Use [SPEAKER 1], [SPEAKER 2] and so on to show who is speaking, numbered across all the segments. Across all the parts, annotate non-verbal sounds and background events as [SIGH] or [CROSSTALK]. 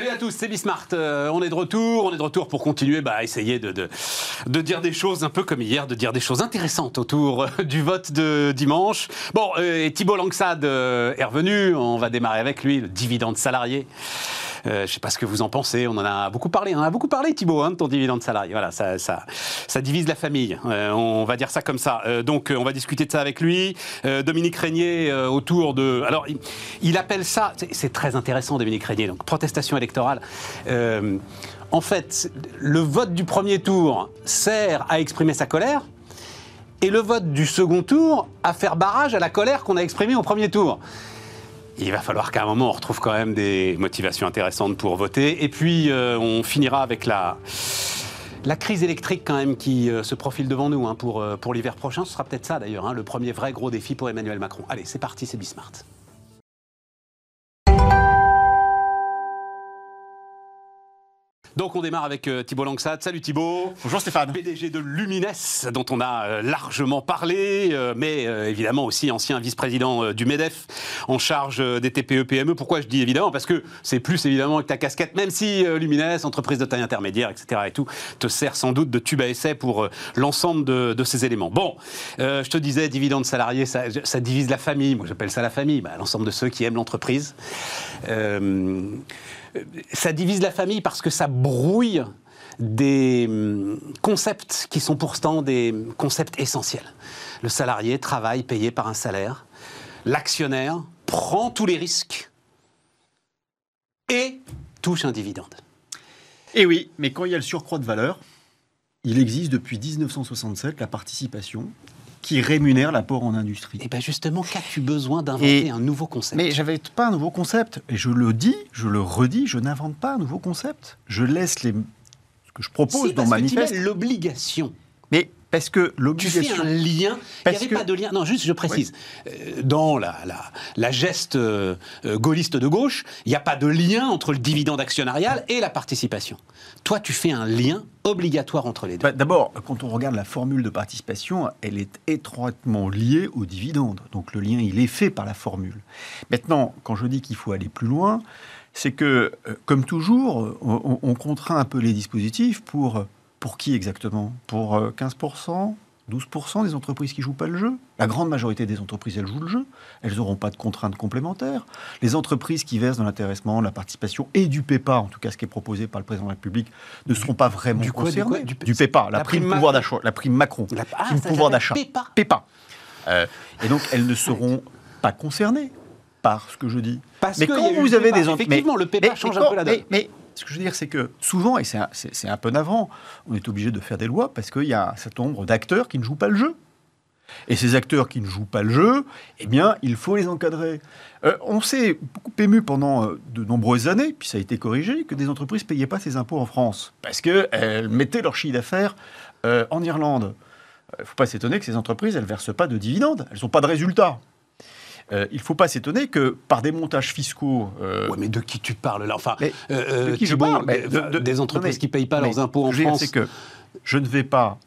[SPEAKER 1] Salut à tous, c'est Bismart. Euh, on est de retour, on est de retour pour continuer bah, à essayer de, de, dire des choses un peu comme hier, de dire des choses intéressantes autour euh, du vote de dimanche. Bon, euh, et Thibault Langsad est revenu, on va démarrer avec lui, le dividende salarié. Euh, je ne sais pas ce que vous en pensez. On en a beaucoup parlé. On a beaucoup parlé, Thibault, hein, de ton dividende salarié. Voilà, ça, ça, ça divise la famille. Euh, on va dire ça comme ça. Euh, donc, on va discuter de ça avec lui. Dominique Régnier, autour de. Alors, il, appelle ça. C'est très intéressant, Dominique Régnier. Donc, protestation électorale. en fait, le vote du premier tour sert à exprimer sa colère. Et le vote du second tour à faire barrage à la colère qu'on a exprimée au premier tour il va falloir qu'à un moment on retrouve quand même des motivations intéressantes pour voter. Et puis euh, on finira avec la, la crise électrique quand même qui euh, se profile devant nous hein, pour, euh, pour l'hiver prochain. Ce sera peut-être ça d'ailleurs, hein, le premier vrai gros défi pour Emmanuel Macron. Allez, c'est parti, c'est Bismart. Donc on démarre avec euh, Thibault Langsat. Salut Thibault.
[SPEAKER 2] Bonjour Stéphane.
[SPEAKER 1] PDG de Lumines, dont on a euh, largement parlé, euh, mais évidemment aussi ancien vice-président du MEDEF en charge des TPE-PME. E. Pourquoi je dis évidemment? Parce que c'est plus évidemment que ta casquette, même si Lumines, entreprise de taille intermédiaire, etc. et tout, te sert sans doute de tube à essai pour l'ensemble de, ces éléments. Bon, je te disais, dividende salarié, ça, ça divise la famille. Moi j'appelle ça la famille, bah, l'ensemble de ceux qui aiment l'entreprise ça divise la famille parce que ça brouille des hum, concepts qui sont pourtant des concepts essentiels. Le salarié travaille payé par un salaire. L'actionnaire prend tous les risques et touche un dividende.
[SPEAKER 2] Eh oui, mais quand il y a le surcroît de valeur, il existe depuis 1967 la participation qui rémunère l'apport en industrie.
[SPEAKER 1] Et eh bien justement, qu'as-tu besoin d'inventer un nouveau concept?
[SPEAKER 2] Mais j'avais pas un nouveau concept. Et je le dis, je le redis, je n'invente pas un nouveau concept. Je laisse les... ce que je propose dans manifeste.
[SPEAKER 1] l'obligation.
[SPEAKER 2] Mais parce que l'obligation.
[SPEAKER 1] Tu fais un lien. Il n'y avait pas de lien. Non, juste, je précise. Euh, dans la, la, geste euh, euh, gaulliste de gauche, il n'y a pas de lien entre le dividende actionnarial et la participation. Toi, tu fais un lien obligatoire entre les deux. Bah,
[SPEAKER 2] d'abord, quand on regarde la formule de participation, elle est étroitement liée au dividende. Donc le lien, il est fait par la formule. Maintenant, quand je dis qu'il faut aller plus loin, c'est que, comme toujours, on contraint un peu les dispositifs pour pour qui exactement? Pour 15% euh, 12% des entreprises qui jouent pas le jeu? La grande majorité des entreprises, elles jouent le jeu. Elles n'auront pas de contraintes complémentaires. Les entreprises qui versent dans l'intéressement, la participation et du PEPA, en tout cas ce qui est proposé par le président de la République, ne seront pas vraiment
[SPEAKER 1] du
[SPEAKER 2] concernées.
[SPEAKER 1] Du,
[SPEAKER 2] du, PEPA, la, prime, pouvoir d'achat, la prime Macron,
[SPEAKER 1] la
[SPEAKER 2] ah, prime pouvoir d'achat.
[SPEAKER 1] PEPA.
[SPEAKER 2] PEPA. Euh, et donc elles ne seront pas concernées par ce que je dis.
[SPEAKER 1] Parce mais quand vous avez des entreprises, effectivement, le PEPA change un peu la donne.
[SPEAKER 2] Ce que je veux dire, c'est que souvent, et c'est un, peu navrant, on est obligé de faire des lois parce qu'il y a un certain nombre d'acteurs qui ne jouent pas le jeu. Et ces acteurs qui ne jouent pas le jeu, eh bien, il faut les encadrer. Euh, on s'est beaucoup ému pendant euh, de nombreuses années, puis ça a été corrigé, que des entreprises ne payaient pas ces impôts en France, parce qu'elles mettaient leur chiffre d'affaires euh, en Irlande. Il ne faut pas s'étonner que ces entreprises, elles ne versent pas de dividendes, elles n'ont pas de résultats. Euh, il ne faut pas s'étonner que par des montages fiscaux.
[SPEAKER 1] Euh, mais de qui tu parles là? Enfin, euh, de qui je parle? Des entreprises qui ne payent pas leurs impôts en France.
[SPEAKER 2] C'est que je ne vais pas.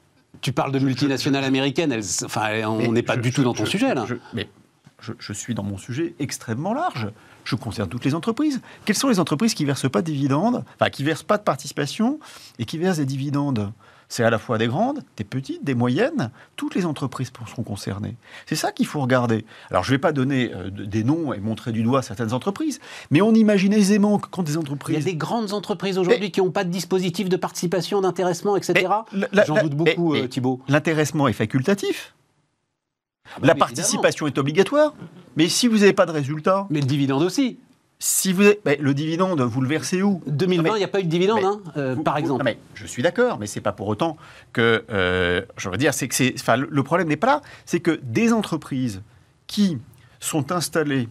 [SPEAKER 1] Tu parles de multinationales américaines. enfin, on n'est pas du tout dans ton sujet là.
[SPEAKER 2] mais je, suis dans mon sujet extrêmement large. Je concerne toutes les entreprises. Quelles sont les entreprises qui ne versent pas de dividendes, enfin qui ne versent pas de participation et qui versent des dividendes? C'est à la fois des grandes, des petites, des moyennes. Toutes les entreprises seront concernées. C'est ça qu'il faut regarder. Alors, je ne vais pas donner euh, des noms et montrer du doigt certaines entreprises, mais on imagine aisément que quand des entreprises...
[SPEAKER 1] Il y a des grandes entreprises aujourd'hui qui n'ont pas de dispositif de participation, d'intéressement, etc. J'en doute beaucoup, euh, Thibault.
[SPEAKER 2] L'intéressement est facultatif. Ah bah la participation est obligatoire. Mais si vous n'avez pas de résultat...
[SPEAKER 1] Mais le dividende aussi.
[SPEAKER 2] Si vous le dividende, vous le versez où?
[SPEAKER 1] 2020, il n'y a pas eu de dividende, hein, euh, par exemple.
[SPEAKER 2] mais je suis d'accord, mais c'est pas pour autant que, euh, je veux dire, c'est que c'est, le problème n'est pas là, c'est que des entreprises qui sont installées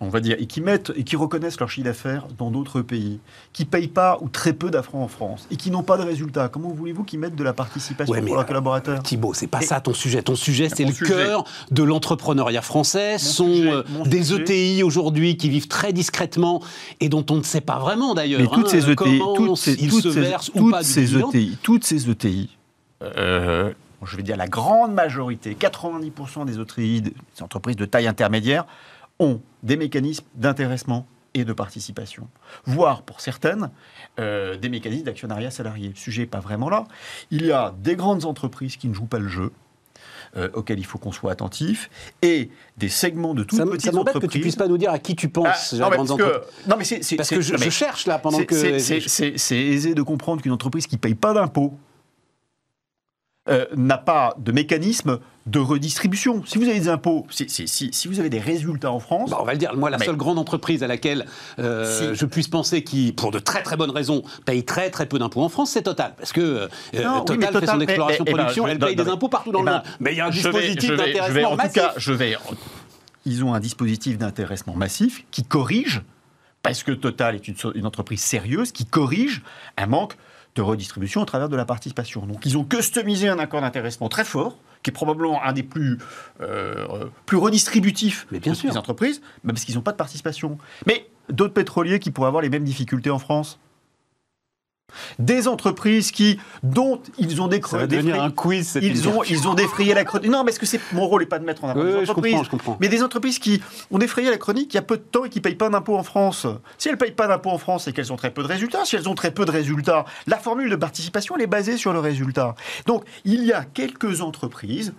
[SPEAKER 2] on va dire, et qui mettent et qui reconnaissent leur chiffre d'affaires dans d'autres pays, qui payent pas ou très peu d'affronts en France et qui n'ont pas de résultats. Comment voulez-vous qu'ils mettent de la participation pour leurs collaborateurs?
[SPEAKER 1] Thibault, c'est pas ça ton sujet. Ton sujet, c'est le cœur de l'entrepreneuriat français. Ce sont euh, des ETI aujourd'hui qui vivent très discrètement et dont on ne sait pas vraiment d'ailleurs.
[SPEAKER 2] Mais toutes hein, ces ETI, toutes ces, toutes ces, toutes ces ETI, toutes ces ETI, euh, je vais dire la grande majorité, 90% des ETI, des entreprises de taille intermédiaire, ont des mécanismes d'intéressement et de participation, voire pour certaines, euh, des mécanismes d'actionnariat salarié. Le sujet n'est pas vraiment là. Il y a des grandes entreprises qui ne jouent pas le jeu, euh, auxquels il faut qu'on soit attentif, et des segments de toutes
[SPEAKER 1] Ça,
[SPEAKER 2] petites
[SPEAKER 1] ça m'embête
[SPEAKER 2] entreprises.
[SPEAKER 1] que tu puisses pas nous dire à qui tu penses.
[SPEAKER 2] Ah, non, mais parce que, non, mais c'est-
[SPEAKER 1] Parce que je, cherche là pendant que.
[SPEAKER 2] c'est- aisé de comprendre qu'une entreprise qui ne paye pas d'impôts euh, n'a pas de mécanisme de redistribution. Si vous avez des impôts, si, si- si- si vous avez des résultats en France,
[SPEAKER 1] Bah, on va le dire, moi, la
[SPEAKER 2] Mais-
[SPEAKER 1] seule grande entreprise à laquelle euh, je puisse penser qui, pour de très très bonnes raisons, paye très très peu d'impôts en France, c'est Total. Parce que euh,
[SPEAKER 2] Non, oui,
[SPEAKER 1] Total fait son
[SPEAKER 2] mais-
[SPEAKER 1] exploration
[SPEAKER 2] mais- eh ben,
[SPEAKER 1] elle paye
[SPEAKER 2] non,
[SPEAKER 1] des impôts partout dans
[SPEAKER 2] eh
[SPEAKER 1] le
[SPEAKER 2] ben,
[SPEAKER 1] monde. Mais il y a un dispositif d'intéressement massif.
[SPEAKER 2] cas, je vais. Ils ont un dispositif d'intéressement massif qui corrige, parce que Total est une entreprise sérieuse, qui corrige un manque de redistribution au travers de la participation. Donc ils ont customisé un accord d'intéressement très fort, qui est probablement un des plus, euh, plus redistributifs
[SPEAKER 1] Mais bien
[SPEAKER 2] de
[SPEAKER 1] sûr.
[SPEAKER 2] entreprises, même parce qu'ils n'ont pas de participation. Mais d'autres pétroliers qui pourraient avoir les mêmes difficultés en France? Des entreprises qui, dont ils ont des
[SPEAKER 1] Ça va
[SPEAKER 2] des
[SPEAKER 1] devenir un quiz, cette
[SPEAKER 2] ils ont, ils ont défrayé la chronique. Non, parce que c'est mon rôle n'est pas de mettre en avant
[SPEAKER 1] Oui,
[SPEAKER 2] les
[SPEAKER 1] oui, je comprends, je comprends.
[SPEAKER 2] Mais des entreprises qui ont défrayé la chronique il y a peu de temps et qui ne payent pas d'impôts en France. Si elles ne payent pas d'impôts en France, c'est qu'elles ont très peu de résultats. Si elles ont très peu de résultats, la formule de participation, elle est basée sur le résultat. Donc, il y a quelques entreprises.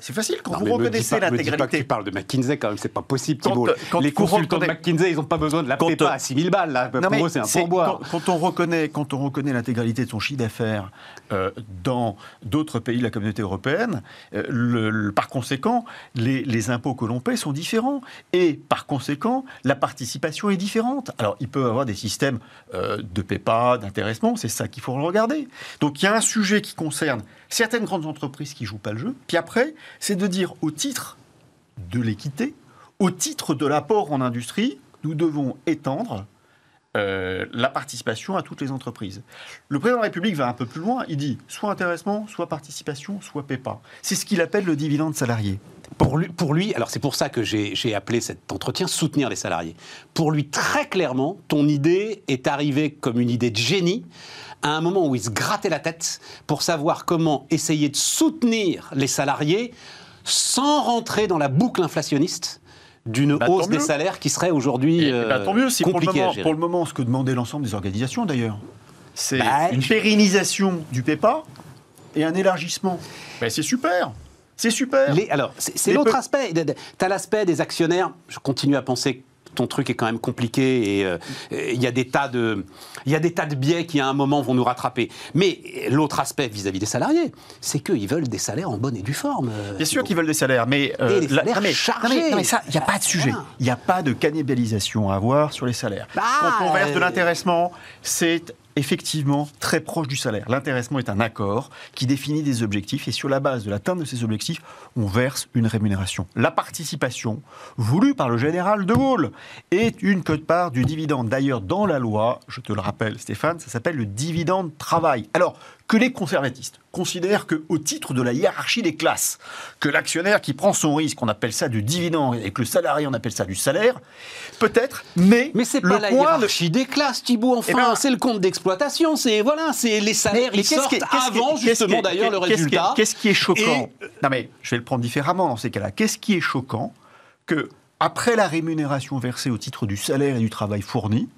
[SPEAKER 2] C'est facile quand
[SPEAKER 1] Non,
[SPEAKER 2] vous reconnaissez l'intégralité.
[SPEAKER 1] tu parles de McKinsey quand même, c'est pas possible,
[SPEAKER 2] Quand-
[SPEAKER 1] Thibault.
[SPEAKER 2] quand
[SPEAKER 1] Les consultants de McKinsey, ils n'ont pas besoin de la
[SPEAKER 2] Quand-
[SPEAKER 1] prépa à 6000 balles. Là.
[SPEAKER 2] Non,
[SPEAKER 1] Pour eux, c'est un pourboire.
[SPEAKER 2] Quand, quand on reconnaît, quand on reconnaît l'intégralité de son chiffre d'affaires euh, dans d'autres pays de la communauté européenne, euh, le- le- par conséquent, les, les impôts que l'on paie sont différents. Et par conséquent, la participation est différente. Alors, il peut y avoir des systèmes euh, de PEPA, d'intéressement, c'est ça qu'il faut regarder. Donc, il y a un sujet qui concerne certaines grandes entreprises qui jouent pas le jeu. Puis après, c'est de dire au titre de l'équité, au titre de l'apport en industrie, nous devons étendre euh, la participation à toutes les entreprises. Le président de la République va un peu plus loin, il dit soit intéressement, soit participation, soit PEPA. C'est ce qu'il appelle le dividende salarié.
[SPEAKER 1] Pour lui, pour lui, alors c'est pour ça que j'ai appelé cet entretien soutenir les salariés. Pour lui, très clairement, ton idée est arrivée comme une idée de génie à un moment où il se grattait la tête pour savoir comment essayer de soutenir les salariés sans rentrer dans la boucle inflationniste d'une
[SPEAKER 2] Bah,
[SPEAKER 1] hausse des salaires qui serait aujourd'hui euh,
[SPEAKER 2] bah, tant mieux, c'est pour le, moment,
[SPEAKER 1] gérer.
[SPEAKER 2] pour le moment ce que demandait l'ensemble des organisations d'ailleurs. C'est
[SPEAKER 1] Bah,
[SPEAKER 2] une pérennisation du PEPA et un élargissement. Ben, c'est super, c'est super.
[SPEAKER 1] Les- alors, c'est l'autre aspect. Tu as l'aspect des actionnaires. Je continue à penser ton truc est quand même compliqué et euh, il y a des tas de il y a des tas de biais qui à un moment vont nous rattraper. Mais l'autre aspect vis-à-vis des salariés, c'est qu'ils veulent des salaires en bonne et due forme. euh,
[SPEAKER 2] Bien sûr qu'ils veulent des salaires, mais
[SPEAKER 1] les salaires
[SPEAKER 2] mais,
[SPEAKER 1] chargés.
[SPEAKER 2] non, mais- non, mais ça, il n'y a pas de sujet. Il n'y a pas de cannibalisation à avoir sur les salaires.
[SPEAKER 1] Bah,
[SPEAKER 2] Quand on verse de
[SPEAKER 1] euh,
[SPEAKER 2] l'intéressement, c'est effectivement très proche du salaire. L'intéressement est un accord qui définit des objectifs et sur la base de l'atteinte de ces objectifs, on verse une rémunération. La participation, voulue par le général de Gaulle, est une quote-part du dividende. D'ailleurs, dans la loi, je te le rappelle Stéphane, ça s'appelle le dividende travail. Alors, que les conservatistes considèrent que, au titre de la hiérarchie des classes, que l'actionnaire qui prend son risque, on appelle ça du dividende, et que le salarié, on appelle ça du salaire, peut-être, mais,
[SPEAKER 1] Mais c'est
[SPEAKER 2] le
[SPEAKER 1] pas la
[SPEAKER 2] de-
[SPEAKER 1] hiérarchie des classes, Thibault. Enfin,
[SPEAKER 2] Eh ben-
[SPEAKER 1] c'est le compte d'exploitation. C'est voilà, c'est les salaires.
[SPEAKER 2] Mais
[SPEAKER 1] ils
[SPEAKER 2] qu'est-ce
[SPEAKER 1] sortent
[SPEAKER 2] est-
[SPEAKER 1] avant justement d'ailleurs le résultat.
[SPEAKER 2] Qu'est-ce qui est choquant
[SPEAKER 1] Et-
[SPEAKER 2] Non mais je vais le prendre différemment dans ces cas-là. Qu'est-ce qui est choquant que après la rémunération versée au titre du salaire et du travail fourni,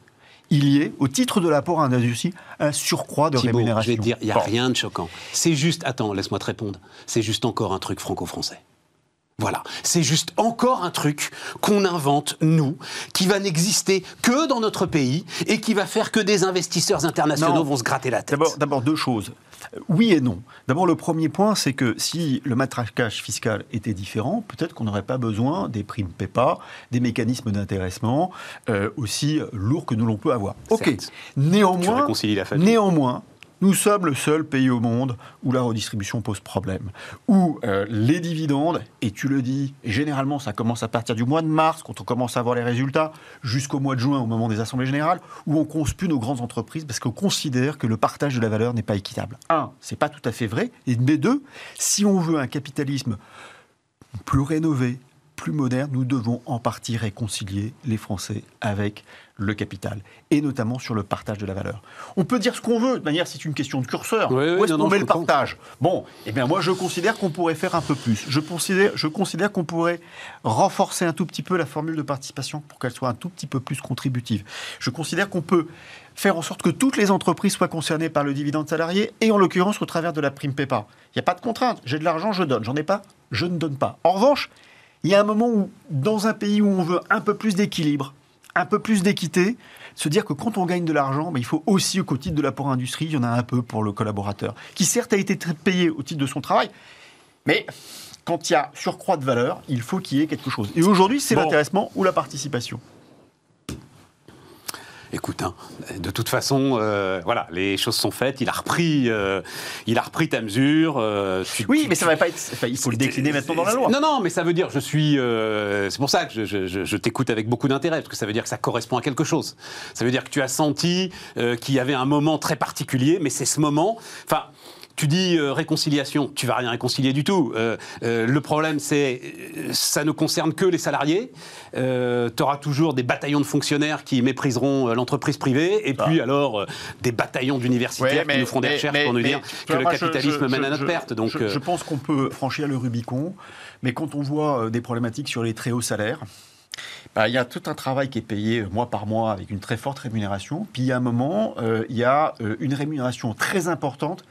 [SPEAKER 2] il y ait, au titre de l'apport à un industrie, un surcroît de
[SPEAKER 1] Thibault,
[SPEAKER 2] rémunération.
[SPEAKER 1] je vais te dire, il n'y a
[SPEAKER 2] Bon.
[SPEAKER 1] rien de choquant. C'est juste, attends, laisse-moi te répondre. C'est juste encore un truc franco-français. Voilà, c'est juste encore un truc qu'on invente, nous, qui va n'exister que dans notre pays et qui va faire que des investisseurs internationaux
[SPEAKER 2] Non.
[SPEAKER 1] vont se gratter la tête.
[SPEAKER 2] D'abord, deux choses. Oui et non. D'abord, le premier point, c'est que si le matraquage fiscal était différent, peut-être qu'on n'aurait pas besoin des primes PEPA, des mécanismes d'intéressement euh, aussi lourds que nous l'on peut avoir. Ok. Néanmoins,
[SPEAKER 1] réconcilies la famille.
[SPEAKER 2] néanmoins, nous sommes le seul pays au monde où la redistribution pose problème, où euh, les dividendes, et tu le dis, généralement ça commence à partir du mois de mars, quand on commence à voir les résultats, jusqu'au mois de juin, au moment des assemblées générales, où on conspue nos grandes entreprises parce qu'on considère que le partage de la valeur n'est pas équitable. Un, c'est pas tout à fait vrai, et deux, si on veut un capitalisme plus rénové, plus moderne, nous devons en partie réconcilier les Français avec le capital, et notamment sur le partage de la valeur. On peut dire ce qu'on veut, de manière, c'est une question de curseur. Où est-ce qu'on met le partage? Bon, eh bien moi je considère qu'on pourrait faire un peu plus. Je considère, je considère qu'on pourrait renforcer un tout petit peu la formule de participation pour qu'elle soit un tout petit peu plus contributive. Je considère qu'on peut faire en sorte que toutes les entreprises soient concernées par le dividende salarié, et en l'occurrence au travers de la prime PEPA. Il n'y a pas de contrainte. J'ai de l'argent, je donne. J'en ai pas, je ne donne pas. En revanche, il y a un moment où, dans un pays où on veut un peu plus d'équilibre, un peu plus d'équité, se dire que quand on gagne de l'argent, mais il faut aussi qu'au titre de l'apport industrie, il y en a un peu pour le collaborateur, qui certes a été payé au titre de son travail, mais quand il y a surcroît de valeur, il faut qu'il y ait quelque chose. Et aujourd'hui, c'est l'intéressement ou la participation.
[SPEAKER 1] Écoute, hein, de toute façon, euh, voilà, les choses sont faites. Il a repris, euh, il a repris ta mesure.
[SPEAKER 2] Euh, oui, mais ça va pas être. il faut le décliner maintenant dans la loi.
[SPEAKER 1] Non, non, mais ça veut dire, je suis. c'est pour ça que je, je t'écoute avec beaucoup d'intérêt, parce que ça veut dire que ça correspond à quelque chose. Ça veut dire que tu as senti qu'il y avait un moment très particulier, mais c'est ce moment. Enfin, tu dis euh, réconciliation, tu vas rien réconcilier du tout. Euh, euh, le problème, c'est ça ne concerne que les salariés. tu auras toujours des bataillons de fonctionnaires qui mépriseront l'entreprise privée, et puis alors des bataillons d'universitaires qui nous feront des recherches pour nous dire que le capitalisme mène à notre perte. Donc,
[SPEAKER 2] je, pense qu'on peut franchir le Rubicon, mais quand on voit des problématiques sur les très hauts salaires, bah, il y a tout un travail qui est payé mois par mois avec une très forte rémunération. Puis il y a un moment, il y a une rémunération très importante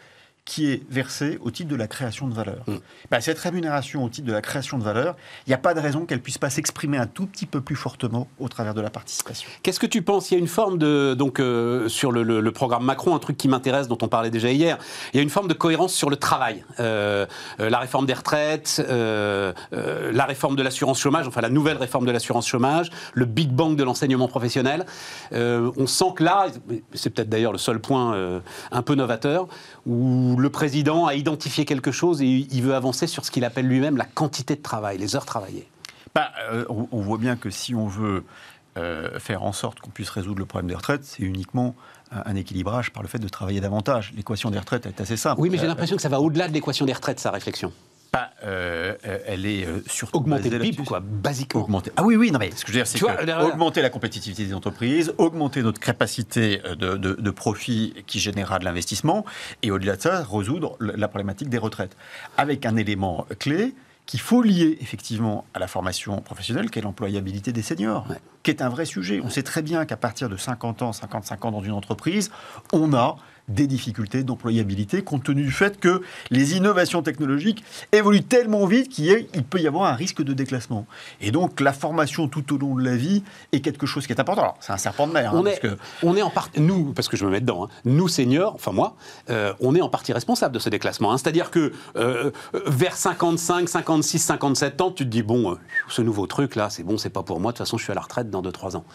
[SPEAKER 2] qui est versée au titre de la création de valeur. Mm. Bah, cette rémunération au titre de la création de valeur, il n'y a pas de raison qu'elle puisse pas s'exprimer un tout petit peu plus fortement au travers de la participation.
[SPEAKER 1] Qu'est-ce que tu penses? Il y a une forme de donc euh, sur le, programme Macron, un truc qui m'intéresse, dont on parlait déjà hier. Il y a une forme de cohérence sur le travail, euh, euh, la réforme des retraites, la réforme de l'assurance chômage, enfin la nouvelle réforme de l'assurance chômage, le big bang de l'enseignement professionnel. on sent que là, c'est peut-être d'ailleurs le seul point un peu novateur où le président a identifié quelque chose et il veut avancer sur ce qu'il appelle lui-même la quantité de travail, les heures travaillées.
[SPEAKER 2] Bah, euh, on, voit bien que si on veut euh, faire en sorte qu'on puisse résoudre le problème des retraites, c'est uniquement un équilibrage par le fait de travailler davantage. L'équation des retraites est assez simple.
[SPEAKER 1] Oui, mais j'ai euh, l'impression que ça va au-delà de l'équation des retraites, sa réflexion.
[SPEAKER 2] Pas, elle est surtout
[SPEAKER 1] augmenter le PIB, quoi, basiquement.
[SPEAKER 2] Augmenter. Ah oui, oui, non mais ce que je veux dire, c'est augmenter la compétitivité des entreprises, augmenter notre capacité de, de profit qui générera de l'investissement, et au-delà de ça, résoudre la problématique des retraites. Avec un élément clé, qu'il faut lier effectivement à la formation professionnelle, qui est l'employabilité des seniors, qui est un vrai sujet. On sait très bien qu'à partir de 50 ans, 55 ans dans une entreprise, on a des difficultés d'employabilité compte tenu du fait que les innovations technologiques évoluent tellement vite qu'il peut y avoir un risque de déclassement. Et donc la formation tout au long de la vie est quelque chose qui est important. Alors c'est un serpent de mer.
[SPEAKER 1] Hein, on, est, on est en partie, nous, parce que je me mets dedans, hein, nous seniors, enfin moi, euh, on est en partie responsable de ce déclassement. Hein. C'est-à-dire que euh, vers 55, 56, 57 ans, tu te dis, bon, euh, ce nouveau truc là, c'est bon, c'est pas pour moi, de toute façon je suis à la retraite dans 2-3 ans.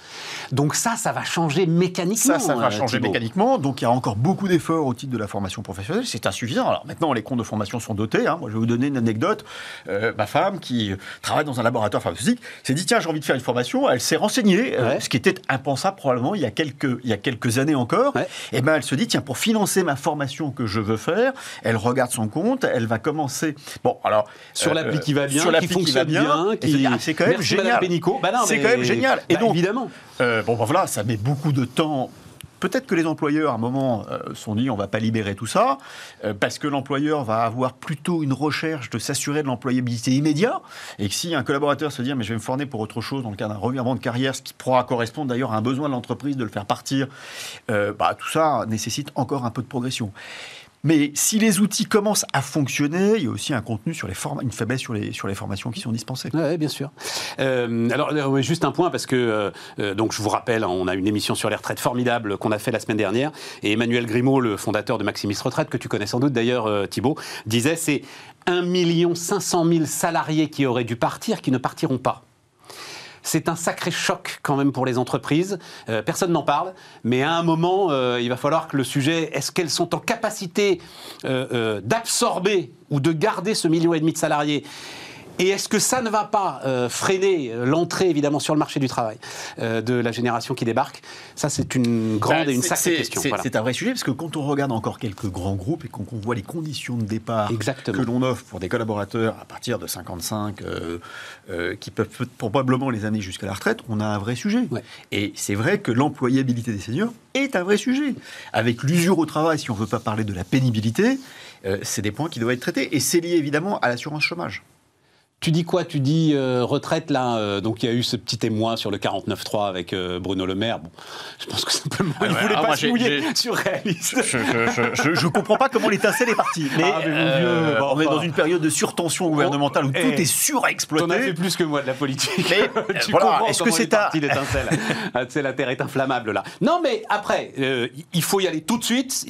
[SPEAKER 1] Donc ça, ça va changer mécaniquement.
[SPEAKER 2] Ça, ça va changer mécaniquement. Donc il y a encore beaucoup beaucoup d'efforts au titre de la formation professionnelle, c'est insuffisant. Alors maintenant, les comptes de formation sont dotés. Hein. Moi, je vais vous donner une anecdote. Euh, ma femme, qui travaille dans un laboratoire pharmaceutique, s'est dit tiens, j'ai envie de faire une formation. Elle s'est renseignée, euh, ce qui était impensable probablement il y a quelques, il y a quelques années encore. Et ben, elle se dit tiens, pour financer ma formation que je veux faire, elle regarde son compte, elle va commencer.
[SPEAKER 1] Bon, alors sur l'appli qui va bien, sur qui fonctionne bien,
[SPEAKER 2] qui... Ah, c'est quand même génial.
[SPEAKER 1] Bah
[SPEAKER 2] c'est quand même génial. Et bah, donc, évidemment. Euh, bon, ben voilà, ça met beaucoup de temps Peut-être que les employeurs, à un moment, euh, sont dit on va pas libérer tout ça, euh, parce que l'employeur va avoir plutôt une recherche de s'assurer de l'employabilité immédiate, et que si un collaborateur se dit mais je vais me former pour autre chose dans le cadre d'un revirement de carrière, ce qui pourra correspondre d'ailleurs à un besoin de l'entreprise de le faire partir, euh, bah, tout ça nécessite encore un peu de progression. Mais si les outils commencent à fonctionner, il y a aussi un contenu sur les une faiblesse sur les, sur formations qui sont dispensées.
[SPEAKER 1] Oui, bien sûr. Euh, alors, euh, juste un point, parce que, euh, donc, je vous rappelle, hein, on a une émission sur les retraites formidable qu'on a fait la semaine dernière, et Emmanuel Grimaud, le fondateur de Maximis Retraite, que tu connais sans doute d'ailleurs, Thibault, disait c'est 1 500 000 salariés qui auraient dû partir, qui ne partiront pas. C'est un sacré choc quand même pour les entreprises. Euh, personne n'en parle, mais à un moment, euh, il va falloir que le sujet, est-ce qu'elles sont en capacité euh, d'absorber ou de garder ce million et demi de salariés Et est-ce que ça ne va pas euh, freiner euh, l'entrée, évidemment, sur le marché du travail euh, de la génération qui débarque? Ça, c'est une grande
[SPEAKER 2] Bah,
[SPEAKER 1] et une sacrée question.
[SPEAKER 2] C'est
[SPEAKER 1] voilà.
[SPEAKER 2] un vrai sujet parce que quand on regarde encore quelques grands groupes et qu'on qu'on voit les conditions de départ
[SPEAKER 1] Exactement.
[SPEAKER 2] que l'on offre pour des collaborateurs à partir de 55 euh, euh, qui peuvent probablement les amener jusqu'à la retraite, on a un vrai sujet.
[SPEAKER 1] Ouais.
[SPEAKER 2] Et c'est vrai que l'employabilité des seniors est un vrai sujet. Avec l'usure au travail, si on ne veut pas parler de la pénibilité, c'est des points qui doivent être traités. Et c'est lié évidemment à l'assurance chômage.
[SPEAKER 1] Tu dis quoi? Tu dis euh, retraite, là. euh, donc, il y a eu ce petit émoi sur le 49.3 avec euh, Bruno Le Maire. Bon, je pense que simplement, il
[SPEAKER 2] ouais,
[SPEAKER 1] voulait
[SPEAKER 2] ah,
[SPEAKER 1] pas
[SPEAKER 2] moi,
[SPEAKER 1] se mouiller
[SPEAKER 2] j'ai-
[SPEAKER 1] sur réaliste.
[SPEAKER 2] Je ne comprends pas comment l'étincelle est partie. Mais,
[SPEAKER 1] Ah, mais
[SPEAKER 2] euh,
[SPEAKER 1] bon,
[SPEAKER 2] on est dans une période de surtension gouvernementale où
[SPEAKER 1] Oh,
[SPEAKER 2] tout
[SPEAKER 1] eh,
[SPEAKER 2] est surexploité.
[SPEAKER 1] T'en as fait plus que moi de la politique.
[SPEAKER 2] Mais, [LAUGHS]
[SPEAKER 1] tu
[SPEAKER 2] voilà,
[SPEAKER 1] comprends
[SPEAKER 2] est-ce que
[SPEAKER 1] comment
[SPEAKER 2] c'est
[SPEAKER 1] parti l'étincelle? Ah, tu sais, la terre est inflammable là. Non, mais après, euh, il faut y aller tout de suite.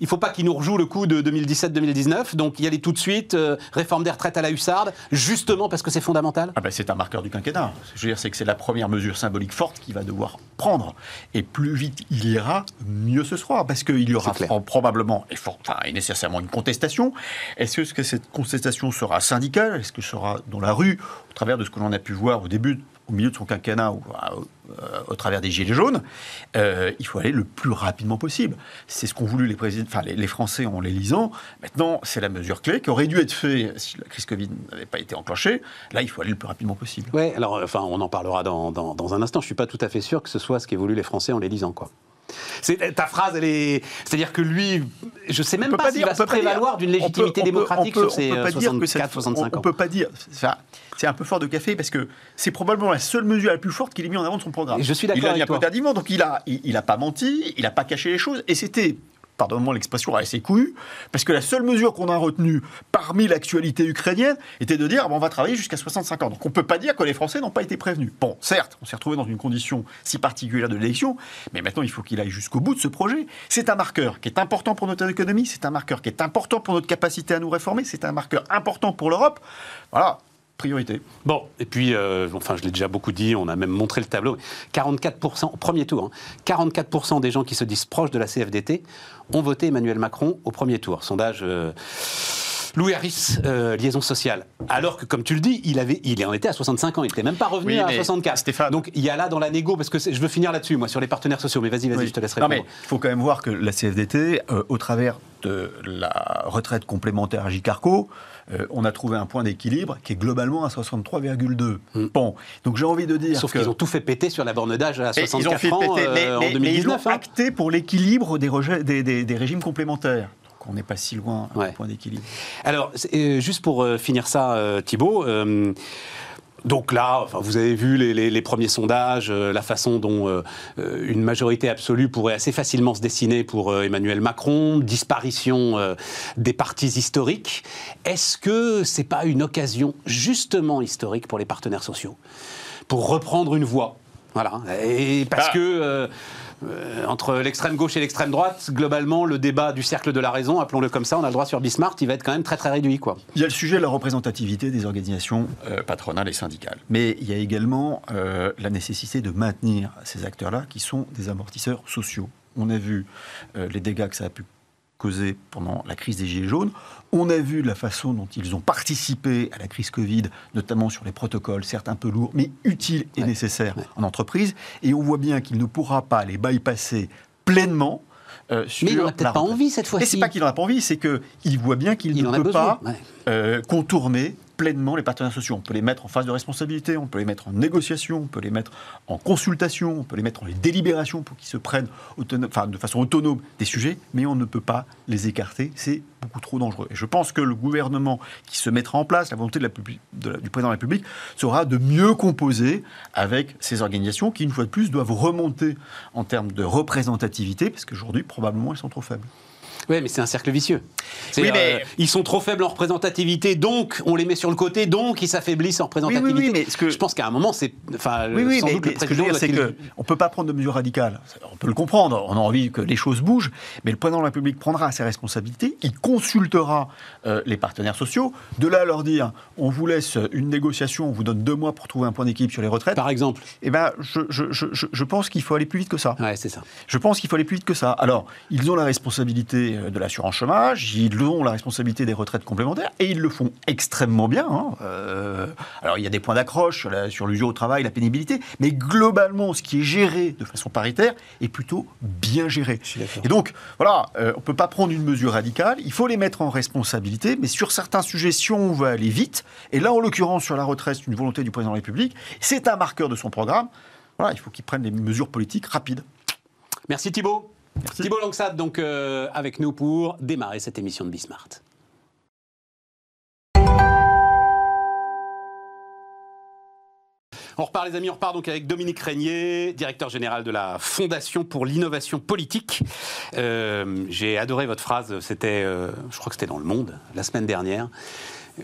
[SPEAKER 1] Il faut pas qu'il nous rejoue le coup de 2017-2019. Donc, y aller tout de suite. euh, réforme des retraites à la hussarde, justement parce que c'est fondamental.
[SPEAKER 2] Ah ben, c'est un marqueur du quinquennat. Je veux dire, c'est que c'est la première mesure symbolique forte qu'il va devoir prendre. Et plus vite il ira, mieux ce sera. Parce qu'il y aura probablement et, fort- enfin, et nécessairement une contestation. Est-ce que, est-ce que cette contestation sera syndicale? Est-ce que sera dans la rue, au travers de ce que l'on a pu voir au début, au milieu de son quinquennat, ou euh, au travers des Gilets jaunes Euh, Il faut aller le plus rapidement possible. C'est ce qu'ont voulu les, présidents, les, Français en les lisant. Maintenant, c'est la mesure clé qui aurait dû être faite si la crise Covid n'avait pas été enclenchée. Là, il faut aller le plus rapidement possible.
[SPEAKER 1] Ouais, alors, euh, enfin, on en parlera dans, dans, un instant. Je suis pas tout à fait sûr que ce soit ce qu'aient voulu les Français en les lisant, quoi. C'est, ta phrase, elle est. C'est-à-dire que lui, je sais même
[SPEAKER 2] peut
[SPEAKER 1] pas, s'il va se
[SPEAKER 2] pas
[SPEAKER 1] prévaloir d'une
[SPEAKER 2] peut-
[SPEAKER 1] légitimité
[SPEAKER 2] on peut-
[SPEAKER 1] démocratique
[SPEAKER 2] on peut-
[SPEAKER 1] sur ces
[SPEAKER 2] on peut
[SPEAKER 1] euh,
[SPEAKER 2] pas dire que cette-
[SPEAKER 1] 64-65
[SPEAKER 2] on, on
[SPEAKER 1] ans.
[SPEAKER 2] peut pas dire. enfin, c'est un peu fort de café parce que c'est probablement la seule mesure la plus forte qu'il ait mis en avant de son programme.
[SPEAKER 1] Et je suis d'accord
[SPEAKER 2] Il a dit un peu tardivement, donc il a, il, il a pas menti, il a pas caché les choses, et c'était. Pardonne-moi l'expression assez couillu, parce que la seule mesure qu'on a retenue parmi l'actualité ukrainienne était de dire ah bon, on va travailler jusqu'à 65 ans. Donc on peut pas dire que les Français n'ont pas été prévenus. Bon, certes, on s'est retrouvé dans une condition si particulière de l'élection, mais maintenant il faut qu'il aille jusqu'au bout de ce projet. C'est un marqueur qui est important pour notre économie, c'est un marqueur qui est important pour notre capacité à nous réformer, c'est un marqueur important pour l'Europe. Voilà, priorité.
[SPEAKER 1] Bon, et puis, euh, enfin, je l'ai déjà beaucoup dit, on a même montré le tableau. 44%, au premier tour, hein, 44% des gens qui se disent proches de la CFDT ont voté Emmanuel Macron au premier tour. Sondage. euh, Louis Harris, euh, liaison sociale. Alors que, comme tu le dis, il, avait, il en était à 65 ans, il n'était même pas revenu
[SPEAKER 2] Oui,
[SPEAKER 1] à
[SPEAKER 2] mais
[SPEAKER 1] 64.
[SPEAKER 2] Stéphane-
[SPEAKER 1] Donc il y a là dans la négo, parce que je veux finir là-dessus, moi, sur les partenaires sociaux. Mais vas-y, vas-y,
[SPEAKER 2] Oui.
[SPEAKER 1] je te laisse
[SPEAKER 2] Non,
[SPEAKER 1] répondre.
[SPEAKER 2] mais il faut quand même voir que la CFDT, euh, au travers de la retraite complémentaire à Jicarco, euh, on a trouvé un point d'équilibre qui est globalement à 63,2. Bon, donc j'ai envie de dire
[SPEAKER 1] Sauf qu'ils ont tout fait péter sur la borne d'âge à
[SPEAKER 2] Et ils ont
[SPEAKER 1] 64
[SPEAKER 2] fait
[SPEAKER 1] ans
[SPEAKER 2] péter,
[SPEAKER 1] euh,
[SPEAKER 2] mais,
[SPEAKER 1] en
[SPEAKER 2] mais- mais ils
[SPEAKER 1] 2019.
[SPEAKER 2] ont
[SPEAKER 1] hein.
[SPEAKER 2] acté pour l'équilibre des, rejets- des, des- des régimes complémentaires. Donc on n'est pas si loin
[SPEAKER 1] Ouais.
[SPEAKER 2] du point d'équilibre.
[SPEAKER 1] Alors, euh, juste pour euh, finir ça, euh, Thibault. Donc là, enfin, vous avez vu les, les- les premiers sondages, euh, la façon dont euh, euh, une majorité absolue pourrait assez facilement se dessiner pour euh, Emmanuel Macron, disparition des partis historiques. Est-ce que c'est pas une occasion justement historique pour les partenaires sociaux? Pour reprendre une voie Voilà. Et parce
[SPEAKER 2] Ah.
[SPEAKER 1] que euh, entre l'extrême gauche et l'extrême droite, globalement, le débat du cercle de la raison, appelons-le comme ça, on a le droit sur Bismarck, il va être quand même très très réduit, quoi.
[SPEAKER 2] Il y a le sujet de la représentativité des organisations euh, patronales et syndicales. Mais il y a également euh, la nécessité de maintenir ces acteurs-là qui sont des amortisseurs sociaux. On a vu les dégâts que ça a pu causer pendant la crise des Gilets jaunes. On a vu la façon dont ils ont participé à la crise Covid, notamment sur les protocoles, certes un peu lourds, mais utiles et
[SPEAKER 1] Ouais.
[SPEAKER 2] nécessaires
[SPEAKER 1] Ouais.
[SPEAKER 2] en entreprise. Et on voit bien qu'il ne pourra pas les bypasser pleinement. euh, sur
[SPEAKER 1] Mais il n'en a peut-être pas envie cette
[SPEAKER 2] Et
[SPEAKER 1] fois-ci.
[SPEAKER 2] c'est pas qu'il n'en a pas envie, c'est qu'il voit bien qu'il
[SPEAKER 1] Il
[SPEAKER 2] ne peut
[SPEAKER 1] besoin.
[SPEAKER 2] pas
[SPEAKER 1] ouais.
[SPEAKER 2] euh, contourner pleinement les partenaires sociaux. On peut les mettre en phase de responsabilité, on peut les mettre en négociation, on peut les mettre en consultation, on peut les mettre en les délibérations pour qu'ils se prennent de façon autonome des sujets, mais on ne peut pas les écarter. C'est beaucoup trop dangereux. Et je pense que le gouvernement qui se mettra en place, la volonté du président de la République, sera de mieux composer avec ces organisations qui, une fois de plus, doivent remonter en termes de représentativité, parce qu'aujourd'hui, probablement, elles sont trop faibles.
[SPEAKER 1] Oui, mais c'est un cercle vicieux.
[SPEAKER 2] Mais-
[SPEAKER 1] euh, ils sont trop faibles en représentativité, donc on les met sur le côté, donc ils s'affaiblissent en représentativité.
[SPEAKER 2] Oui, oui, oui, mais ce que-
[SPEAKER 1] Je pense qu'à un moment, c'est. Enfin,
[SPEAKER 2] Oui, oui,
[SPEAKER 1] sans
[SPEAKER 2] mais,
[SPEAKER 1] doute
[SPEAKER 2] mais
[SPEAKER 1] le
[SPEAKER 2] ce que je veux dire, c'est qu'on ne peut pas prendre de mesures radicales. On peut le comprendre, on a envie que les choses bougent, mais le président de la République prendra ses responsabilités, il consultera euh, les partenaires sociaux, de là à leur dire on vous laisse une négociation, on vous donne deux mois pour trouver un point d'équilibre sur les retraites,
[SPEAKER 1] Par exemple.
[SPEAKER 2] eh je- je- je- je pense qu'il faut aller plus vite que ça.
[SPEAKER 1] Ouais, c'est ça.
[SPEAKER 2] Je pense qu'il faut aller plus vite que ça. Alors, ils ont la responsabilité responsabilité de l'assurance chômage, ils ont la responsabilité des retraites complémentaires, et ils le font extrêmement bien. Hein. Euh, alors il y a des points d'accroche sur l'usure au travail, la pénibilité, mais globalement, ce qui est géré de façon paritaire est plutôt bien géré. Et donc, voilà, euh, on ne peut pas prendre une mesure radicale, il faut les mettre en responsabilité, mais sur certains sujets, si on veut aller vite, et là en l'occurrence sur la retraite, c'est une volonté du président de la République, c'est un marqueur de son programme, voilà, il faut qu'il prenne des mesures politiques rapides.
[SPEAKER 1] Merci Thibault. Thibault Langsat, donc euh, avec nous pour démarrer cette émission de Bismart. On repart les amis, on repart donc avec Dominique Régnier, directeur général de la Fondation pour l'innovation politique. Euh, j'ai adoré votre phrase, c'était, euh, je crois que c'était dans Le Monde, la semaine dernière.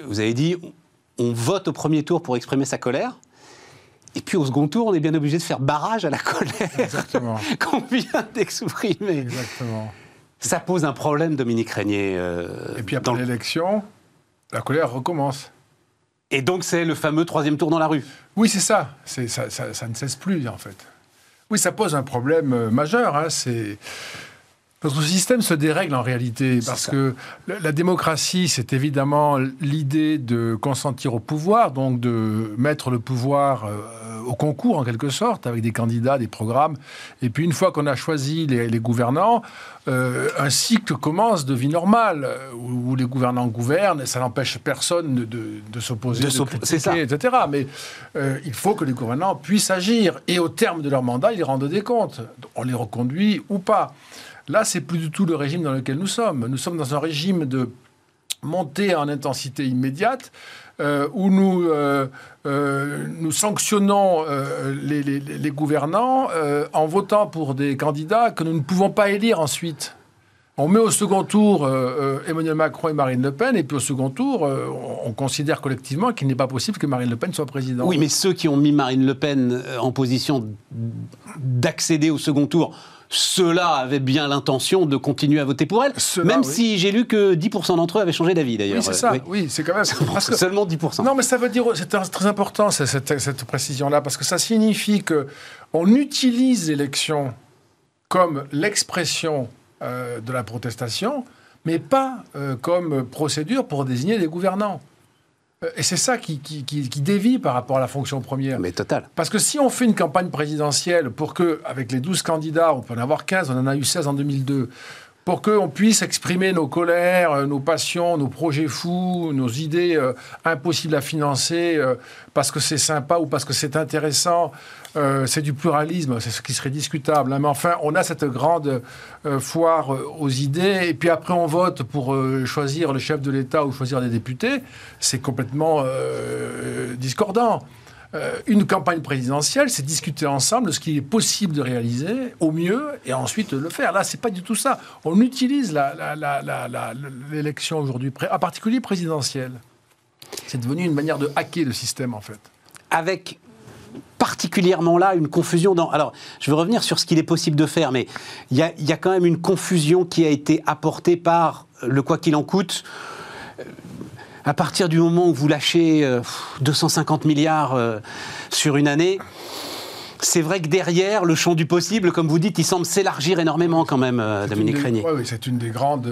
[SPEAKER 1] Vous avez dit, on vote au premier tour pour exprimer sa colère, et puis au second tour, on est bien obligé de faire barrage à la colère [LAUGHS] qu'on vient d'exprimer. Exactement. Ça pose un problème, Dominique Régnier.
[SPEAKER 3] Euh, et puis après l'élection, la colère recommence.
[SPEAKER 1] Et donc c'est le fameux troisième tour dans la rue.
[SPEAKER 3] Oui, c'est ça. ça, ça. ça, ne cesse plus, en fait. Oui, ça pose un problème euh, majeur. Hein. C'est notre système se dérègle en réalité parce que la démocratie, c'est évidemment l'idée de consentir au pouvoir, donc de mettre le pouvoir euh, au concours en quelque sorte, avec des candidats, des programmes. Et puis une fois qu'on a choisi les, gouvernants, euh, un cycle commence de vie normale où, les gouvernants gouvernent et ça n'empêche personne de, s'opposer, de, critiquer, etc. Mais euh, il faut que les gouvernants puissent agir et au terme de leur mandat, ils rendent des comptes. On les reconduit ou pas. Là, c'est plus du tout le régime dans lequel nous sommes. Nous sommes dans un régime de montée en intensité immédiate, euh, où nous, euh, euh, nous sanctionnons les, gouvernants en votant pour des candidats que nous ne pouvons pas élire ensuite. On met au second tour Emmanuel Macron et Marine Le Pen, et puis au second tour, on, considère collectivement qu'il n'est pas possible que Marine Le Pen soit présidente.
[SPEAKER 1] Oui, mais ceux qui ont mis Marine Le Pen en position d'accéder au second tour ceux-là avaient bien l'intention de continuer à voter pour elle, même si j'ai lu que 10% d'entre eux avaient changé d'avis d'ailleurs.
[SPEAKER 3] Oui, c'est ça, oui, c'est quand même... [LAUGHS]
[SPEAKER 1] Seulement 10%.
[SPEAKER 3] Non, mais ça veut dire, c'est très important cette, cette précision-là, parce que ça signifie qu'on utilise l'élection comme l'expression euh, de la protestation, mais pas euh, comme procédure pour désigner des gouvernants. Euh, et c'est ça qui, dévie par rapport à la fonction première.
[SPEAKER 1] Mais total.
[SPEAKER 3] Parce que si on fait une campagne présidentielle pour que, avec les 12 candidats, on peut en avoir 15, on en a eu 16 en 2002, pour qu'on puisse exprimer nos colères, euh, nos passions, nos projets fous, nos idées euh, impossibles à financer euh, parce que c'est sympa ou parce que c'est intéressant. c'est du pluralisme, c'est ce qui serait discutable. Hein. Mais enfin, on a cette grande foire aux idées, et puis après on vote pour choisir le chef de l'État ou choisir des députés. C'est complètement discordant. Euh, une campagne présidentielle, c'est discuter ensemble de ce qui est possible de réaliser au mieux et ensuite le faire. Là, c'est pas du tout ça. On utilise l'élection aujourd'hui, en particulier présidentielle. C'est devenu une manière de hacker le système, en fait.
[SPEAKER 1] Avec particulièrement là une confusion dans... Alors, je veux revenir sur ce qu'il est possible de faire, mais il y a, y a, quand même une confusion qui a été apportée par le quoi qu'il en coûte à partir du moment où vous lâchez 250 euh, milliards euh, sur une année, c'est vrai que derrière, le champ du possible, comme vous dites, il semble s'élargir énormément quand même, euh, Dominique Régnier.
[SPEAKER 3] Oui, c'est une des grandes...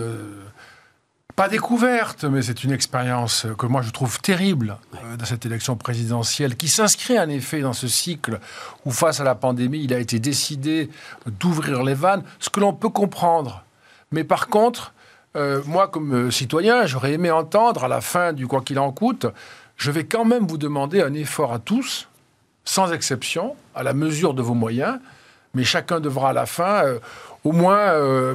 [SPEAKER 3] pas découverte, mais c'est une expérience que moi je trouve terrible dans cette élection présidentielle, qui s'inscrit en effet dans ce cycle où, face à la pandémie, il a été décidé d'ouvrir les vannes, ce que l'on peut comprendre. Mais par contre, euh, moi, comme euh, citoyen, j'aurais aimé entendre à la fin du quoi qu'il en coûte, je vais quand même vous demander un effort à tous, sans exception, à la mesure de vos moyens, mais chacun devra à la fin euh, au moins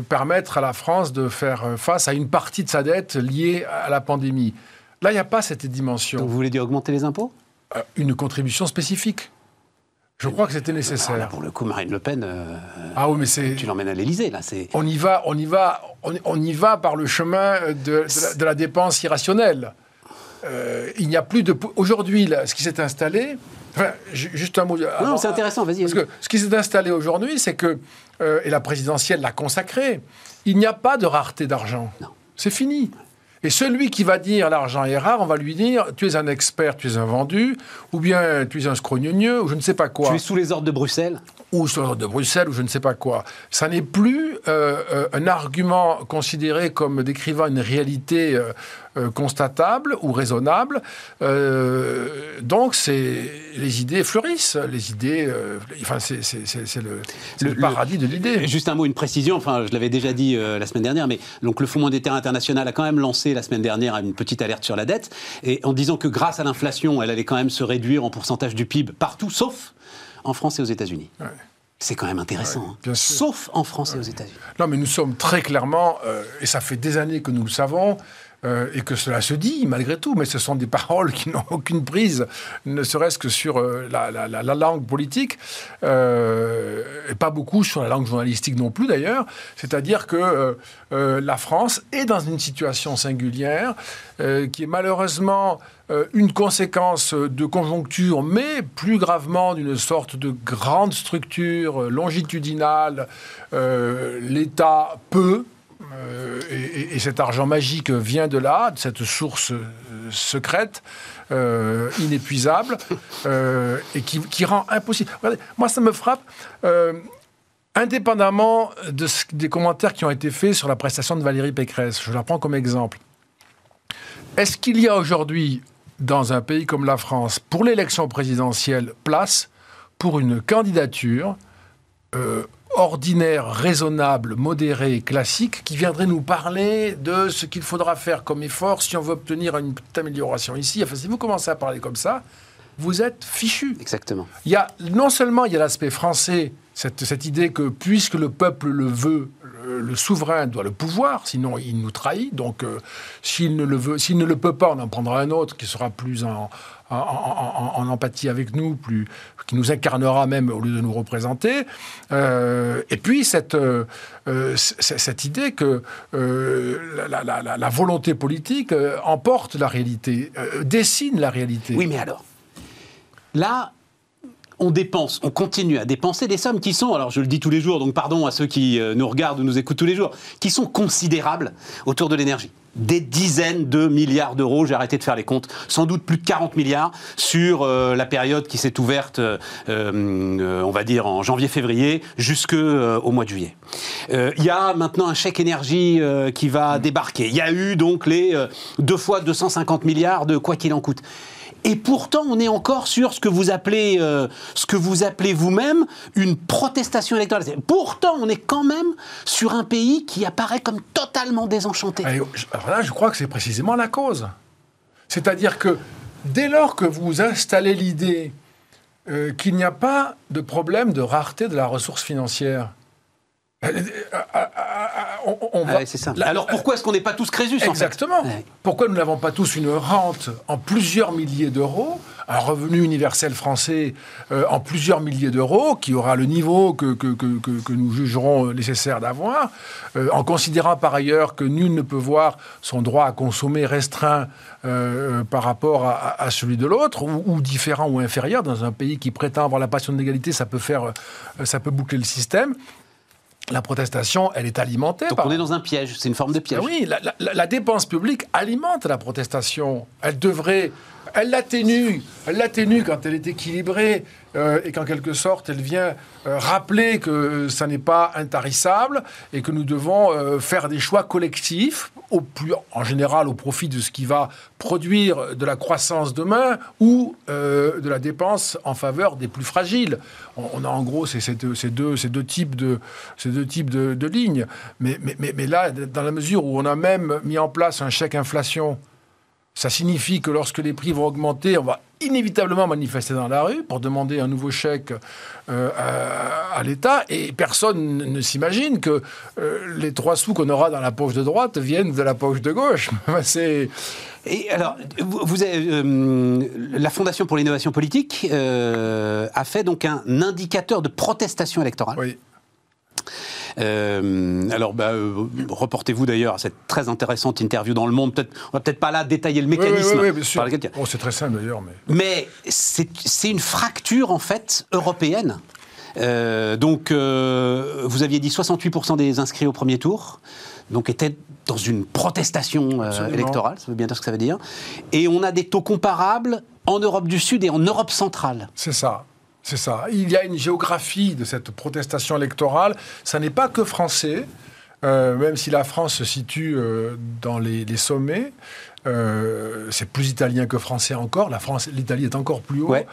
[SPEAKER 3] permettre à la France de faire face à une partie de sa dette liée à la pandémie. Là, il n'y a pas cette dimension.
[SPEAKER 1] vous voulez dire augmenter les impôts?
[SPEAKER 3] Une contribution spécifique. Je crois que c'était nécessaire.
[SPEAKER 1] pour le coup, Marine Le Pen, euh,
[SPEAKER 3] ah oui, mais c'est.
[SPEAKER 1] Tu l'emmènes à l'Élysée là.
[SPEAKER 3] C'est. On y va, on y va, on, y va par le chemin de, la, dépense irrationnelle. Euh, il n'y a plus de. Aujourd'hui, ce qui s'est installé. Enfin, juste un mot.
[SPEAKER 1] Non, c'est intéressant. Vas-y.
[SPEAKER 3] Parce que ce qui s'est installé aujourd'hui, c'est que euh, et la présidentielle l'a consacré. Il n'y a pas de rareté d'argent. C'est fini. Et celui qui va dire l'argent est rare, on va lui dire tu es un expert, tu es un vendu, ou bien tu es un scrogneux, ou je ne sais pas quoi.
[SPEAKER 1] Tu es sous les ordres de Bruxelles
[SPEAKER 3] ou sur l'ordre de Bruxelles, ou je ne sais pas quoi. Ça n'est plus euh, euh, un argument considéré comme décrivant une réalité euh, euh, constatable ou raisonnable. Euh, donc, c'est les idées fleurissent. Les idées, euh, enfin, c'est le, le, paradis de l'idée.
[SPEAKER 1] Juste un mot, une précision. Enfin, je l'avais déjà dit la semaine dernière, mais donc le Fonds monétaire international a quand même lancé la semaine dernière une petite alerte sur la dette, et en disant que grâce à l'inflation, elle allait quand même se réduire en pourcentage du PIB partout, sauf en France et aux États-Unis. C'est quand même intéressant, hein. sauf en France et aux États-Unis.
[SPEAKER 3] Non, mais nous sommes très clairement, et ça fait des années que nous le savons, euh, et que cela se dit malgré tout, mais ce sont des paroles qui n'ont aucune prise, ne serait-ce que sur euh, la, la, la, langue politique, euh, et pas beaucoup sur la langue journalistique non plus d'ailleurs. C'est-à-dire que la France est dans une situation singulière qui est malheureusement une conséquence de conjoncture, mais plus gravement d'une sorte de grande structure longitudinale. L'État peut, euh, et, cet argent magique vient de là, de cette source euh, secrète, euh, inépuisable, et qui, rend impossible. moi, ça me frappe. indépendamment de des commentaires qui ont été faits sur la prestation de Valérie Pécresse, je la prends comme exemple. Est-ce qu'il y a aujourd'hui, dans un pays comme la France, pour l'élection présidentielle, place pour une candidature ordinaire, raisonnable, modéré, classique, qui viendrait nous parler de ce qu'il faudra faire comme effort si on veut obtenir une petite amélioration ici. Enfin, si vous commencez à parler comme ça, vous êtes fichu.
[SPEAKER 1] Exactement.
[SPEAKER 3] Il y a, non seulement il y a l'aspect français, cette, cette idée que puisque le peuple le veut, le, souverain doit le pouvoir, sinon il nous trahit. Donc, euh, s'il ne le veut, s'il ne le peut pas, on en prendra un autre qui sera plus en, en, empathie avec nous, qui nous incarnera même au lieu de nous représenter. Euh, et puis cette, euh, cette idée que la, la, volonté politique emporte la réalité, dessine la réalité.
[SPEAKER 1] Oui, mais alors, là, on dépense, on continue à dépenser des sommes qui sont, alors je le dis tous les jours, donc pardon à ceux qui euh, nous regardent ou nous écoutent tous les jours, qui sont considérables autour de l'énergie. Des dizaines de milliards d'euros, j'ai arrêté de faire les comptes, sans doute plus de 40 milliards sur euh, la période qui s'est ouverte, euh, on va dire en janvier-février, jusqu'au mois de juillet. Il y a maintenant un chèque énergie qui va débarquer. Il y a eu donc les deux fois 250 milliards de quoi qu'il en coûte. Et pourtant, on est encore sur ce que vous appelez, euh, vous-même une protestation électorale. Pourtant, on est quand même sur un pays qui apparaît comme totalement désenchanté.
[SPEAKER 3] Alors là, je crois que c'est précisément la cause. C'est-à-dire que dès lors que vous installez l'idée euh, qu'il n'y a pas de problème de rareté de la ressource financière,
[SPEAKER 1] euh, on, c'est ça. Alors pourquoi est-ce qu'on n'est pas tous Crésus
[SPEAKER 3] Exactement. Pourquoi nous n'avons pas tous une rente en plusieurs milliers d'euros, un revenu universel français euh, en plusieurs milliers d'euros, qui aura le niveau que, que, que, nous jugerons nécessaire d'avoir, euh, en considérant par ailleurs que nul ne peut voir son droit à consommer restreint par rapport à, celui de l'autre, ou, ou, différent ou inférieur, dans un pays qui prétend avoir la passion de l'égalité, ça peut faire, ça peut boucler le système la protestation, elle est alimentée.
[SPEAKER 1] Donc on est dans un piège, c'est une forme de piège.
[SPEAKER 3] oui, la, dépense publique alimente la protestation. Elle devrait, elle l'atténue, l'atténue quand elle est équilibrée euh, et qu'en quelque sorte elle vient euh, rappeler que ça n'est pas intarissable et que nous devons euh, faire des choix collectifs, en général au profit de ce qui va produire de la croissance demain ou de la dépense en faveur des plus fragiles. On, a en gros ces, deux, types de, lignes. Mais là, dans la mesure où on a même mis en place un chèque inflation ça signifie que lorsque les prix vont augmenter, on va inévitablement manifester dans la rue pour demander un nouveau chèque euh, à, l'État. Et personne ne s'imagine que euh, les trois sous qu'on aura dans la poche de droite viennent de la poche de gauche. [LAUGHS]
[SPEAKER 1] C'est... Et alors, vous, avez, euh, la Fondation pour l'innovation politique a fait donc un indicateur de protestation électorale.
[SPEAKER 3] Oui.
[SPEAKER 1] Euh, alors, bah, euh, reportez-vous d'ailleurs à cette très intéressante interview dans Le Monde. Peut-être, on va peut-être pas là détailler le mécanisme.
[SPEAKER 3] Oui, oh, c'est très simple d'ailleurs.
[SPEAKER 1] Mais, mais c'est une fracture en fait européenne. Euh, donc, vous aviez dit 68% des inscrits au premier tour. donc était dans une protestation électorale, ça veut bien dire ce que ça veut dire. Et on a des taux comparables en Europe du Sud et en Europe centrale.
[SPEAKER 3] C'est ça. C'est ça. Il y a une géographie de cette protestation électorale. Ça n'est pas que français, euh, même si la France se situe euh, dans les, les sommets. euh, c'est plus italien que français encore. La France, l'Italie est encore plus haut.
[SPEAKER 1] Ouais.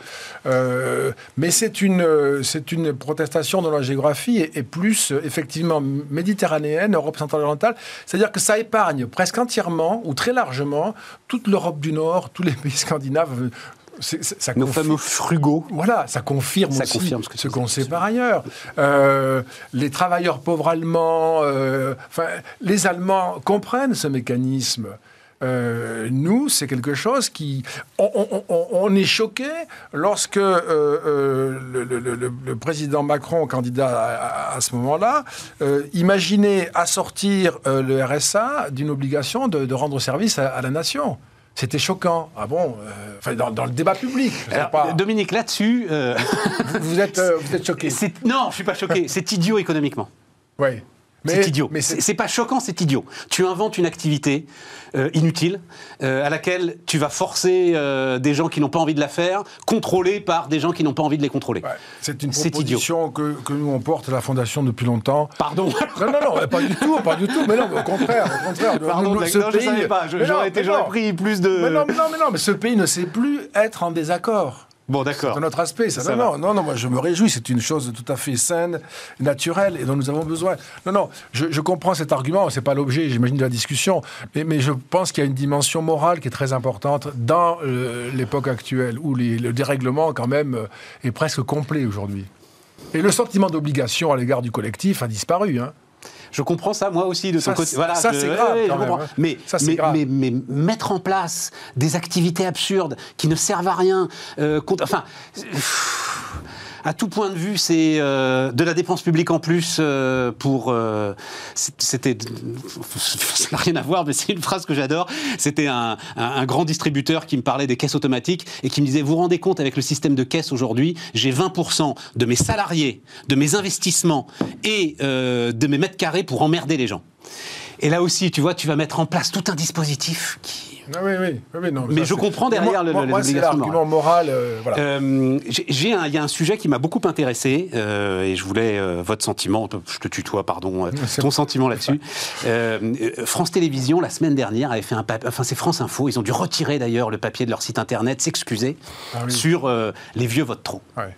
[SPEAKER 3] Euh, mais c'est une, c'est une protestation dont la géographie est, est plus effectivement méditerranéenne, Europe centrale orientale. C'est-à-dire que ça épargne presque entièrement ou très largement toute l'Europe du Nord, tous les [LAUGHS] pays scandinaves. Ça
[SPEAKER 1] Nos fameux frugaux.
[SPEAKER 3] voilà, ça confirme
[SPEAKER 1] Ça
[SPEAKER 3] aussi
[SPEAKER 1] confirme ce
[SPEAKER 3] qu'on sait par ailleurs. Euh, les travailleurs pauvres allemands, euh, enfin, les Allemands comprennent ce mécanisme. Euh, nous, c'est quelque chose qui... On, on- on- on est choqué lorsque euh, euh, le, le- le- le président Macron, candidat à, à- à ce moment-là, imaginait assortir le RSA d'une obligation de, de rendre service à, à la nation. C'était choquant. Ah bon euh, dans, dans le débat public. je sais
[SPEAKER 1] Alors,
[SPEAKER 3] pas.
[SPEAKER 1] Dominique, là-dessus, euh,
[SPEAKER 3] Vous, vous êtes, euh, vous êtes choqué. [LAUGHS]
[SPEAKER 1] non, je suis pas choqué. C'est idiot économiquement.
[SPEAKER 3] Oui.
[SPEAKER 1] C'est idiot.
[SPEAKER 3] Mais
[SPEAKER 1] C'est pas choquant, c'est idiot. Tu inventes une activité euh, inutile euh, à laquelle tu vas forcer euh, des gens qui n'ont pas envie de la faire, contrôlés par des gens qui n'ont pas envie de les contrôler.
[SPEAKER 3] ouais, c'est une
[SPEAKER 1] C'est idiot.
[SPEAKER 3] proposition que, que nous on porte à la Fondation depuis longtemps.
[SPEAKER 1] Pardon.
[SPEAKER 3] Non, non, non, pas du tout, pas du tout. Mais non, au contraire, au contraire. [LAUGHS]
[SPEAKER 1] Pardon,
[SPEAKER 3] Nous,
[SPEAKER 1] Zach,
[SPEAKER 3] ce
[SPEAKER 1] non, je savais pas. Je-
[SPEAKER 3] Mais non,
[SPEAKER 1] J'aurais pris plus de.
[SPEAKER 3] Mais non, mais non, mais non, mais ce pays ne sait plus être en désaccord.
[SPEAKER 1] Bon, d'accord.
[SPEAKER 3] C'est notre aspect. Ça,
[SPEAKER 1] Ça
[SPEAKER 3] non, non, non, non, moi je me réjouis. C'est une chose tout à fait saine, naturelle et dont nous avons besoin. Non, non, je, je comprends cet argument. C'est pas l'objet, j'imagine, de la discussion. Mais, mais je pense qu'il y a une dimension morale qui est très importante dans euh, l'époque actuelle où les- le dérèglement, quand même, euh, est presque complet aujourd'hui. Et le sentiment d'obligation à l'égard du collectif a disparu. Hein.
[SPEAKER 1] Je comprends ça, moi aussi, de
[SPEAKER 3] Ça,
[SPEAKER 1] côté. Voilà,
[SPEAKER 3] ça,
[SPEAKER 1] je-
[SPEAKER 3] c'est grave,
[SPEAKER 1] ouais, je
[SPEAKER 3] quand même,
[SPEAKER 1] comprends.
[SPEAKER 3] hein.
[SPEAKER 1] Mais,
[SPEAKER 3] Ça, c'est
[SPEAKER 1] mais,
[SPEAKER 3] grave.
[SPEAKER 1] mais- mais mettre en place des activités absurdes qui ne servent à rien, euh, contre- enfin. pff, À tout point de vue, c'est euh, de la dépense publique en plus euh, pour. euh, C'était. Ça n'a rien à voir, mais c'est une phrase que j'adore. C'était un, grand distributeur qui me parlait des caisses automatiques et qui me disait Vous vous rendez compte, avec le système de caisse aujourd'hui, j'ai 20% de mes salariés, de mes investissements et de mes mètres carrés pour emmerder les gens. Et là aussi, tu vois, tu vas mettre en place tout un dispositif qui.
[SPEAKER 3] Ah oui, oui, oui, non,
[SPEAKER 1] Mais
[SPEAKER 3] ça,
[SPEAKER 1] je comprends derrière
[SPEAKER 3] moi,
[SPEAKER 1] le-
[SPEAKER 3] moi, c'est l'argument moral. euh, voilà.
[SPEAKER 1] Euh, j'ai- j'ai un- Il y a un sujet qui m'a beaucoup intéressé euh, et je voulais euh, votre sentiment, je te tutoie, pardon, ton sentiment là-dessus. [LAUGHS] France Télévisions, la semaine dernière, avait fait un papier, enfin c'est France Info, ils ont dû retirer d'ailleurs le papier de leur site internet, s'excuser
[SPEAKER 3] Ah oui.
[SPEAKER 1] sur les vieux votent trop.
[SPEAKER 3] Ouais.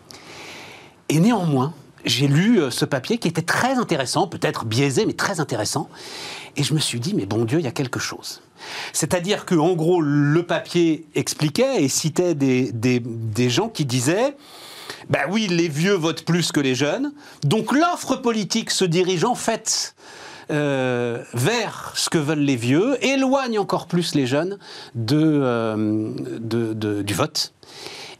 [SPEAKER 1] Et néanmoins, j'ai lu ce papier qui était très intéressant, peut-être biaisé, mais très intéressant. Et je me suis dit, mais bon Dieu, il y a quelque chose. C'est-à-dire que, en gros, le papier expliquait et citait des, gens qui disaient. Ben oui, les vieux votent plus que les jeunes. Donc l'offre politique se dirige en fait euh, vers ce que veulent les vieux, éloigne encore plus les jeunes euh, du vote.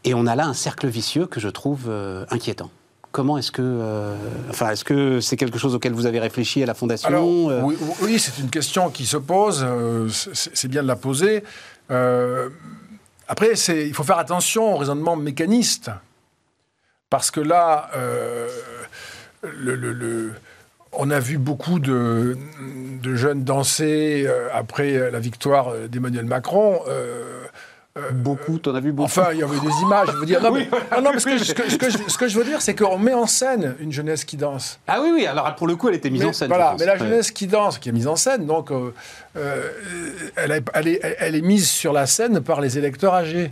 [SPEAKER 1] Et on a là un cercle vicieux que je trouve euh, inquiétant. Comment est-ce que, euh, enfin, est-ce que c'est quelque chose auquel vous avez réfléchi à la fondation
[SPEAKER 3] Alors,
[SPEAKER 1] euh,
[SPEAKER 3] oui, oui, c'est une question qui se pose. euh, c'est bien de la poser. Après, il faut faire attention au raisonnement mécaniste. Parce que là, le- le- le- on a vu beaucoup de, de jeunes danser euh, après la victoire d'Emmanuel Macron. euh,
[SPEAKER 1] Beaucoup, t'en as vu beaucoup.
[SPEAKER 3] Enfin, il y avait des images. Je veux dire, non, [LAUGHS]
[SPEAKER 1] Oui,
[SPEAKER 3] mais,
[SPEAKER 1] voilà.
[SPEAKER 3] non, non, mais ce, que, ce que- ce que je, ce que je veux dire, c'est qu'on met en scène une jeunesse qui danse.
[SPEAKER 1] Ah oui, oui, alors pour le coup, elle était mise
[SPEAKER 3] Mais,
[SPEAKER 1] en scène.
[SPEAKER 3] Voilà, mais la jeunesse qui danse, qui est mise en scène, donc euh, euh, elle, est, elle est- elle est mise sur la scène par les électeurs âgés.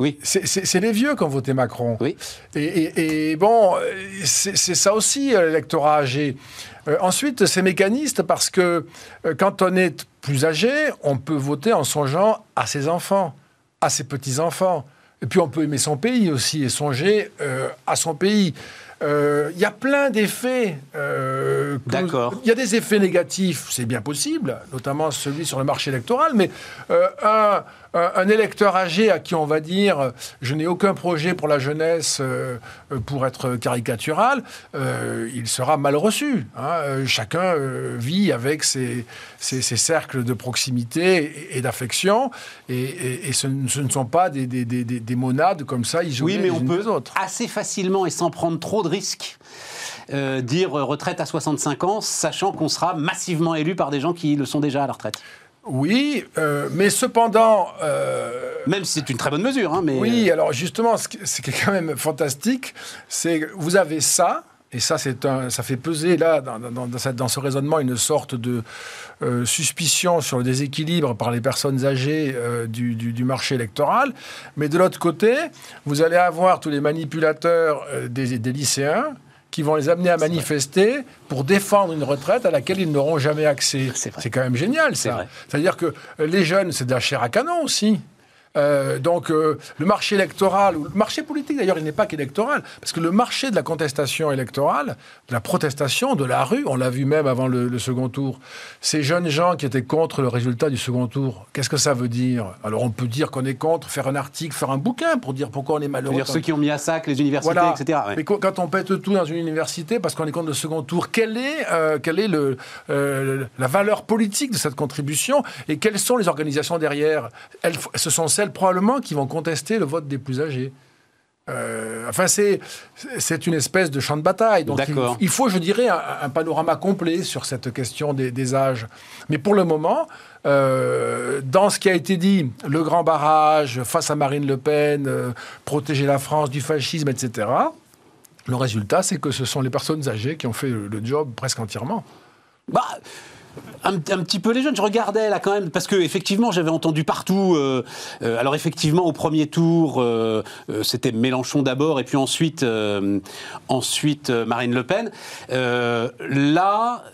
[SPEAKER 1] Oui.
[SPEAKER 3] C'est- les vieux qui ont voté Macron.
[SPEAKER 1] Oui.
[SPEAKER 3] Et, et- et bon, euh, c'est ça aussi, l'électorat âgé. Euh, ensuite, c'est mécaniste parce que euh, quand on est plus âgé, on peut voter en songeant à ses enfants, à ses petits-enfants. Et puis on peut aimer son pays aussi et songer euh, à son pays. Euh, Il y a plein d'effets. euh,
[SPEAKER 1] D'accord.
[SPEAKER 3] Il y a des effets négatifs, c'est bien possible, notamment celui sur le marché électoral, mais euh, un, électeur âgé à qui on va dire je n'ai aucun projet pour la jeunesse pour être caricatural, il sera mal reçu. hein. Chacun vit avec ses, ses- ses cercles de proximité et, et d'affection, et, et- et ce, ne- ce ne sont pas des, des- des- des- des monades comme ça isolées
[SPEAKER 1] Oui, mais
[SPEAKER 3] les
[SPEAKER 1] on peut
[SPEAKER 3] autres.
[SPEAKER 1] assez facilement et sans prendre trop de risques euh, dire retraite à 65 ans, sachant qu'on sera massivement élu par des gens qui le sont déjà à la retraite.
[SPEAKER 3] Oui, mais cependant...
[SPEAKER 1] même si c'est une très bonne mesure. Hein, mais
[SPEAKER 3] oui, alors justement, ce qui est quand même fantastique, c'est que vous avez ça, et ça, un, ça fait peser là, dans, dans, dans, ce raisonnement, une sorte de euh, suspicion sur le déséquilibre par les personnes âgées euh, du, du, marché électoral. Mais de l'autre côté, vous allez avoir tous les manipulateurs euh, des, des, lycéens qui vont les amener à manifester pour défendre une retraite à laquelle ils n'auront jamais accès. C'est quand même génial, ça. C'est-à-dire que les jeunes, c'est de la chair à canon aussi. Euh, donc euh, le marché électoral, ou le marché politique d'ailleurs, il n'est pas qu'électoral, parce que le marché de la contestation électorale, de la protestation, de la rue, on l'a vu même avant le, second tour, ces jeunes gens qui étaient contre le résultat du second tour, qu'est-ce que ça veut dire? Alors on peut dire qu'on est contre, faire un article, faire un bouquin pour dire pourquoi on est malheureux.
[SPEAKER 1] Dire ceux qui ont mis à sac les universités, etc.
[SPEAKER 3] Mais quand on pète tout dans une université parce qu'on est contre le second tour, quelle est, euh, quelle est le, la valeur politique de cette contribution et quelles sont les organisations derrière? Elles, Ce sont celles probablement qui vont contester le vote des plus âgés. Euh, enfin, c'est, c'est une espèce de champ de bataille. Donc, il, faut, je dirais, un, panorama complet sur cette question des, âges. Mais pour le moment, euh, dans ce qui a été dit, le grand barrage face à Marine Le Pen, euh, protéger la France du fascisme, etc., le résultat, c'est que ce sont les personnes âgées qui ont fait le, le job presque entièrement.
[SPEAKER 1] Bah, un, petit peu les jeunes. Je regardais là quand même parce que effectivement j'avais entendu partout. Euh, euh, alors effectivement au premier tour euh, c'était Mélenchon d'abord et puis ensuite ensuite Marine Le Pen. là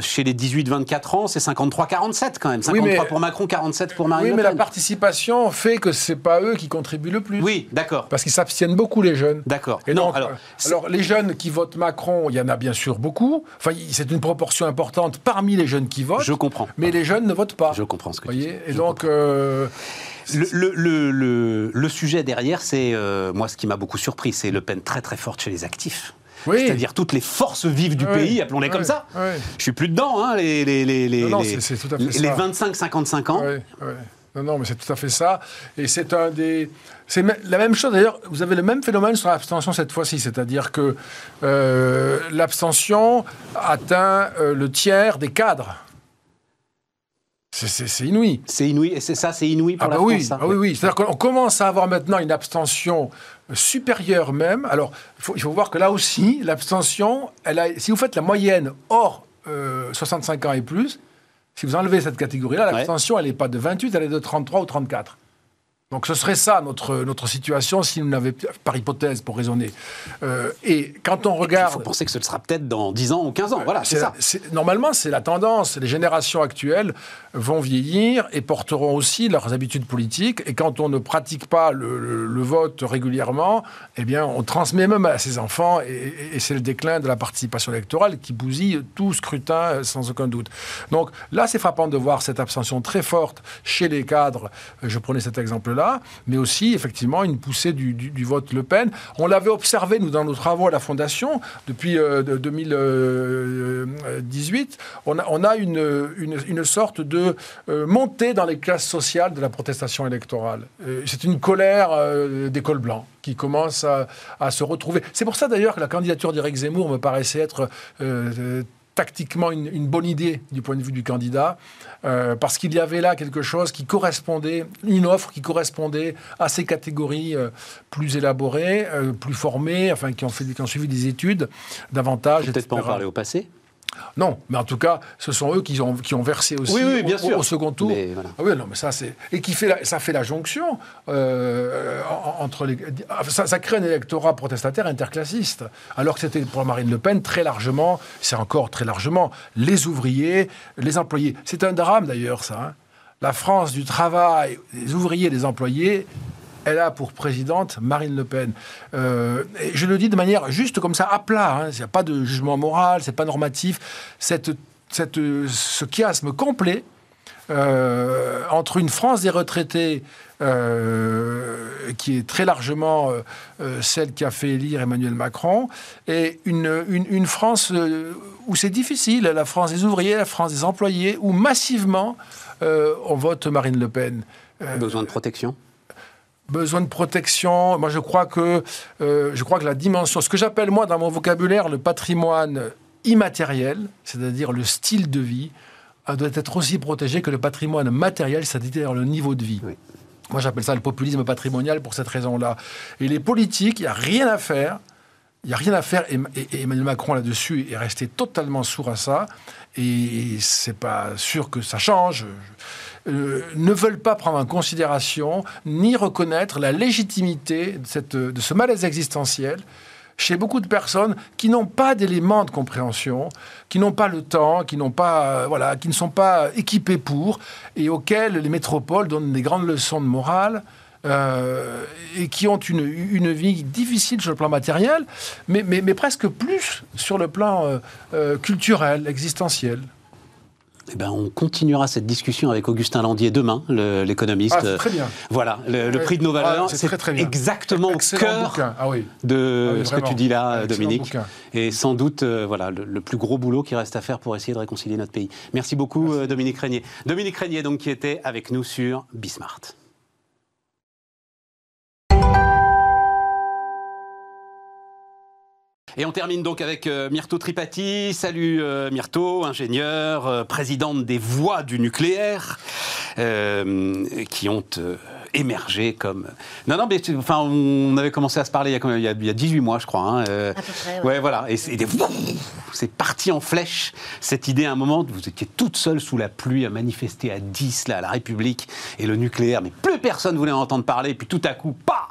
[SPEAKER 1] chez les 18-24 ans c'est 53-47 quand même. 53 pour Macron, 47 pour Marine
[SPEAKER 3] Le
[SPEAKER 1] Pen.
[SPEAKER 3] Oui mais la participation fait que c'est pas eux qui contribuent le plus.
[SPEAKER 1] Oui d'accord.
[SPEAKER 3] Parce qu'ils s'abstiennent beaucoup les jeunes.
[SPEAKER 1] D'accord.
[SPEAKER 3] Et non alors, alors les jeunes qui votent Macron il y en a bien sûr beaucoup. Enfin c'est une proportion importante parmi les jeunes qui votent.
[SPEAKER 1] Je comprends.
[SPEAKER 3] Mais les jeunes ne votent pas.
[SPEAKER 1] Je comprends ce que
[SPEAKER 3] voyez
[SPEAKER 1] Et
[SPEAKER 3] donc. Euh,
[SPEAKER 1] le, le, le, sujet derrière, c'est, euh, moi, ce qui m'a beaucoup surpris, c'est Le Pen très très forte chez les actifs. Oui. C'est-à-dire toutes les forces vives du pays, appelons-les comme ça. Je suis plus dedans, hein, les, les, les, les, les,
[SPEAKER 3] les
[SPEAKER 1] 25-55 ans.
[SPEAKER 3] Non, non, mais c'est tout à fait ça. Et c'est un des. C'est la même chose d'ailleurs. Vous avez le même phénomène sur l'abstention cette fois-ci, c'est-à-dire que euh, l'abstention atteint euh, le tiers des cadres. C'est inouï.
[SPEAKER 1] C'est inouï, et c'est ça, c'est inouï pour
[SPEAKER 3] ah
[SPEAKER 1] la
[SPEAKER 3] bah
[SPEAKER 1] oui,
[SPEAKER 3] Ah oui, oui. C'est-à-dire qu'on commence à avoir maintenant une abstention supérieure même. Alors, il faut, il faut voir que là aussi, l'abstention, elle a, si vous faites la moyenne hors 65 euh, ans et plus, si vous enlevez cette catégorie-là, l'abstention, elle n'est pas de 28, elle est de 33 ou 34. Donc ce serait ça notre, notre situation si nous n'avions, par hypothèse pour raisonner. Euh, et quand on regarde...
[SPEAKER 1] Il faut penser que ce sera peut-être dans 10 ans ou 15 ans, voilà, c'est ça.
[SPEAKER 3] normalement, c'est la tendance. Les générations actuelles vont vieillir et porteront aussi leurs habitudes politiques. Et quand on ne pratique pas le, vote régulièrement, eh bien, on transmet même à ses enfants et, et c'est le déclin de la participation électorale qui bousille tout scrutin sans aucun doute. Donc là, c'est frappant de voir cette abstention très forte chez les cadres. Je prenais cet exemple-là mais aussi effectivement une poussée du, vote Le Pen. On l'avait observé, nous, dans nos travaux à la Fondation, depuis 2018, euh, on a, on a une, une, sorte de euh, montée dans les classes sociales de la protestation électorale. Euh, c'est une colère des cols blancs qui commence à, à se retrouver. C'est pour ça d'ailleurs que la candidature d'Éric Zemmour me paraissait être tactiquement une, bonne idée du point de vue du candidat, euh, parce qu'il y avait là quelque chose qui correspondait, une offre qui correspondait à ces catégories euh, plus élaborées, euh, plus formées, enfin qui ont, fait, qui ont suivi des études davantage.
[SPEAKER 1] Peut-être pas en parler au passé
[SPEAKER 3] non, mais en tout cas, ce sont eux qui ont, qui ont versé aussi au, second tour. Ah oui, non, mais ça c'est et qui fait ça fait la jonction euh, entre les. Ça, crée un électorat protestataire interclassiste, alors que c'était pour Marine Le Pen très largement, c'est encore très largement les ouvriers, les employés. C'est un drame d'ailleurs ça. Hein. La France du travail, les ouvriers, les employés, elle a pour présidente Marine Le Pen. Euh, et je le dis de manière juste comme ça, à plat. Il n'y a pas de jugement moral, c'est pas normatif. Cette, ce chiasme complet euh, entre une France des retraités euh, qui est très largement celle qui a fait élire Emmanuel Macron, et une, une, une France où c'est difficile, la France des ouvriers, la France des employés, où massivement on vote Marine Le Pen.
[SPEAKER 1] Besoin de protection?
[SPEAKER 3] Besoin de protection. Moi, je crois que, euh, je crois que la dimension, ce que j'appelle moi dans mon vocabulaire le patrimoine immatériel, c'est-à-dire le style de vie, euh, doit être aussi protégé que le patrimoine matériel, c'est-à-dire le niveau de vie. Moi, j'appelle ça le populisme patrimonial pour cette raison-là. Et les politiques, il n'y a rien à faire. Il n'y a rien à faire. Et, Emmanuel Macron, là-dessus, est resté totalement sourd à ça. Et c'est pas sûr que ça change. Euh, ne veulent pas prendre en considération ni reconnaître la légitimité de, cette, de ce malaise existentiel chez beaucoup de personnes qui n'ont pas d'éléments de compréhension, qui n'ont pas le temps, qui n'ont pas, euh, voilà, qui ne sont pas équipés pour, et auxquels les métropoles donnent des grandes leçons de morale. Euh, et qui ont une, vie difficile sur le plan matériel, mais presque plus sur le plan culturel, existentiel.
[SPEAKER 1] Eh ben, on continuera cette discussion avec Augustin Landier demain, l'économiste.
[SPEAKER 3] Ah, très bien.
[SPEAKER 1] Voilà, le, prix de nos valeurs,
[SPEAKER 3] c'est
[SPEAKER 1] exactement au cœur
[SPEAKER 3] ah
[SPEAKER 1] de ah ce que tu dis là, Dominique. Et sans doute, euh, voilà, le, plus gros boulot qui reste à faire pour essayer de réconcilier notre pays. Merci beaucoup, euh, Dominique Régnier. Dominique Régnier, donc, qui était avec nous sur Bismart. Et on termine donc avec euh, Myrto Tripati. Salut euh, Myrto, ingénieur, euh, présidente des voix du nucléaire, qui ont émergé comme. Non, non, mais enfin, on avait commencé à se parler il y a, il y a 18 mois, je crois. Hein,
[SPEAKER 4] à peu près.
[SPEAKER 1] Ouais, voilà. Et c'est parti en flèche, cette idée à un moment, vous étiez toute seule sous la pluie à manifester à 10, là, à la République, et le nucléaire, mais plus personne voulait en entendre parler, et puis tout à coup, pas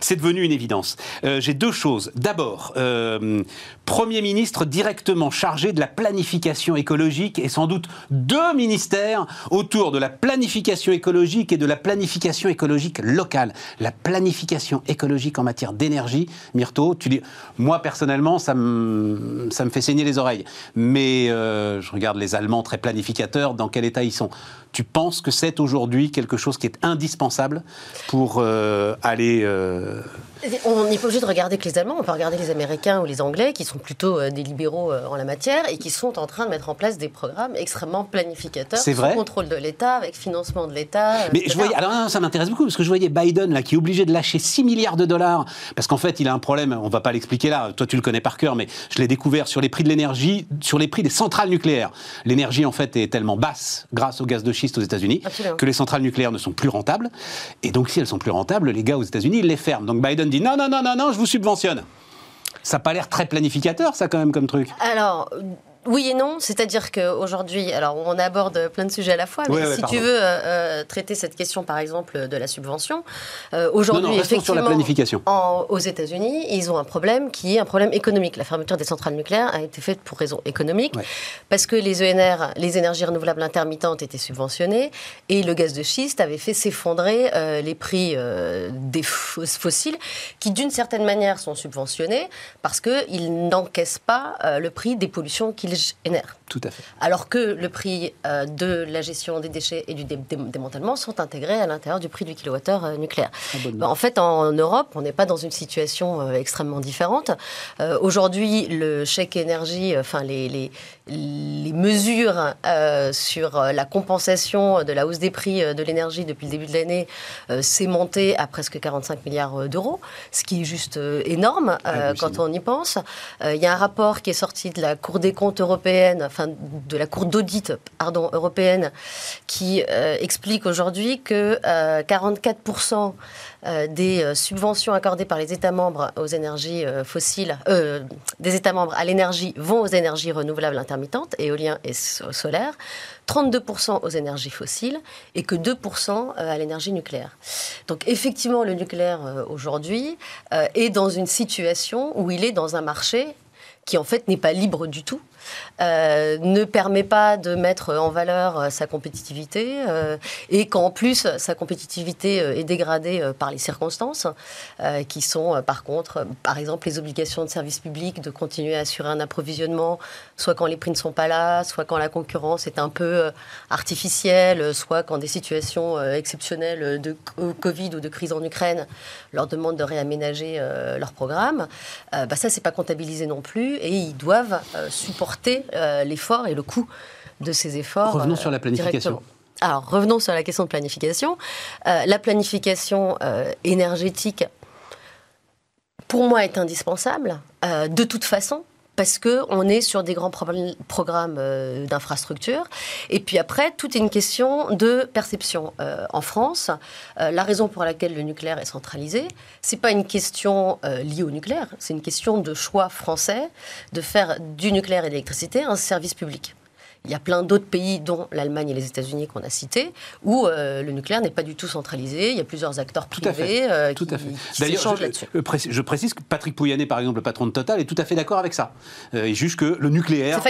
[SPEAKER 1] c'est devenu une évidence. Euh, j'ai deux choses. D'abord, euh, Premier ministre directement chargé de la planification écologique et sans doute deux ministères autour de la planification écologique et de la planification écologique locale. La planification écologique en matière d'énergie, Myrto, tu dis, moi personnellement, ça me, ça me fait saigner les oreilles. Mais euh, je regarde les Allemands très planificateurs, dans quel état ils sont? Tu penses que c'est aujourd'hui quelque chose qui est indispensable pour euh, aller... Euh,
[SPEAKER 4] on n'est pas obligé de regarder que les Allemands, on peut regarder les Américains ou les Anglais, qui sont plutôt euh, des libéraux euh, en la matière et qui sont en train de mettre en place des programmes extrêmement planificateurs,
[SPEAKER 1] sous vrai
[SPEAKER 4] contrôle de l'État, avec financement de l'État.
[SPEAKER 1] Mais je voyais, alors ça m'intéresse beaucoup parce que je voyais Biden là qui est obligé de lâcher 6 milliards de dollars parce qu'en fait il a un problème. On va pas l'expliquer là. Toi tu le connais par cœur, mais je l'ai découvert sur les prix de l'énergie, sur les prix des centrales nucléaires. L'énergie en fait est tellement basse grâce au gaz de schiste aux États-Unis que les centrales nucléaires ne sont plus rentables. Et donc si elles sont plus rentables, les gars aux États-Unis ils les ferment. Donc Biden dit non non non non non je vous subventionne. Ça n'a pas l'air très planificateur, ça, quand même, comme truc.
[SPEAKER 4] Alors, oui et non, c'est-à-dire qu'aujourd'hui, alors on aborde plein de sujets à la fois, mais si tu veux euh, euh, traiter cette question, par exemple, de la subvention, euh, aujourd'hui, effectivement,
[SPEAKER 1] sur la planification.
[SPEAKER 4] aux États-Unis, ils ont un problème qui est un problème économique. La fermeture des centrales nucléaires a été faite pour raison économique, parce que les ENR, les énergies renouvelables intermittentes, étaient subventionnées, et le gaz de schiste avait fait s'effondrer les prix des fossiles, qui d'une certaine manière sont subventionnés, parce qu'ils n'encaissent pas le prix des pollutions qu'ils Ilgener
[SPEAKER 1] tout à fait.
[SPEAKER 4] Alors que le prix euh, de la gestion des déchets et du démantèlement sont intégrés à l'intérieur du prix du kilowattheure euh, nucléaire. Bah, en fait, en Europe, on n'est pas dans une situation euh, extrêmement différente. Aujourd'hui, le chèque énergie, enfin les, les, les mesures sur la compensation de la hausse des prix de l'énergie depuis le début de l'année s'est monté à presque 45 milliards d'euros, ce qui est juste énorme quand on y pense. Il y a un rapport qui est sorti de la Cour des comptes européenne, enfin de la Cour d'audit européenne, qui euh, explique aujourd'hui que 44% euh, euh, des subventions accordées par les États membres aux énergies fossiles, des États membres à l'énergie vont aux énergies renouvelables intermittentes, éolien et solaire, 32% aux énergies fossiles et que 2% à l'énergie nucléaire. Donc effectivement, le nucléaire aujourd'hui est dans une situation où il est dans un marché qui en fait n'est pas libre du tout, euh, ne permet pas de mettre en valeur euh, sa compétitivité euh, et qu'en plus sa compétitivité est dégradée par les circonstances qui sont par contre par exemple les obligations de service public de continuer à assurer un approvisionnement soit quand les prix ne sont pas là soit quand la concurrence est un peu artificielle soit quand des situations exceptionnelles de Covid ou de crise en Ukraine leur demandent de réaménager leur programme bah ça c'est pas comptabilisé non plus et ils doivent supporter euh, l'effort et le coût de ces efforts.
[SPEAKER 1] Revenons sur la planification.
[SPEAKER 4] Alors revenons sur la question de planification. la planification énergétique, pour moi, est indispensable. de toute façon, parce qu'on est sur des grands programmes euh, d'infrastructure. Et puis après, tout est une question de perception. Euh, en France, euh, la raison pour laquelle le nucléaire est centralisé, c'est pas une question liée au nucléaire, c'est une question de choix français de faire du nucléaire et de l'électricité un service public. Il y a plein d'autres pays, dont l'Allemagne et les États-Unis qu'on a cités, où euh, le nucléaire n'est pas du tout centralisé. Il y a plusieurs acteurs privés euh, qui, s'échangent là-dessus.
[SPEAKER 1] Euh, je précise que Patrick Pouyanné, par exemple, le patron de Total, est tout à fait d'accord avec ça. il juge que le nucléaire,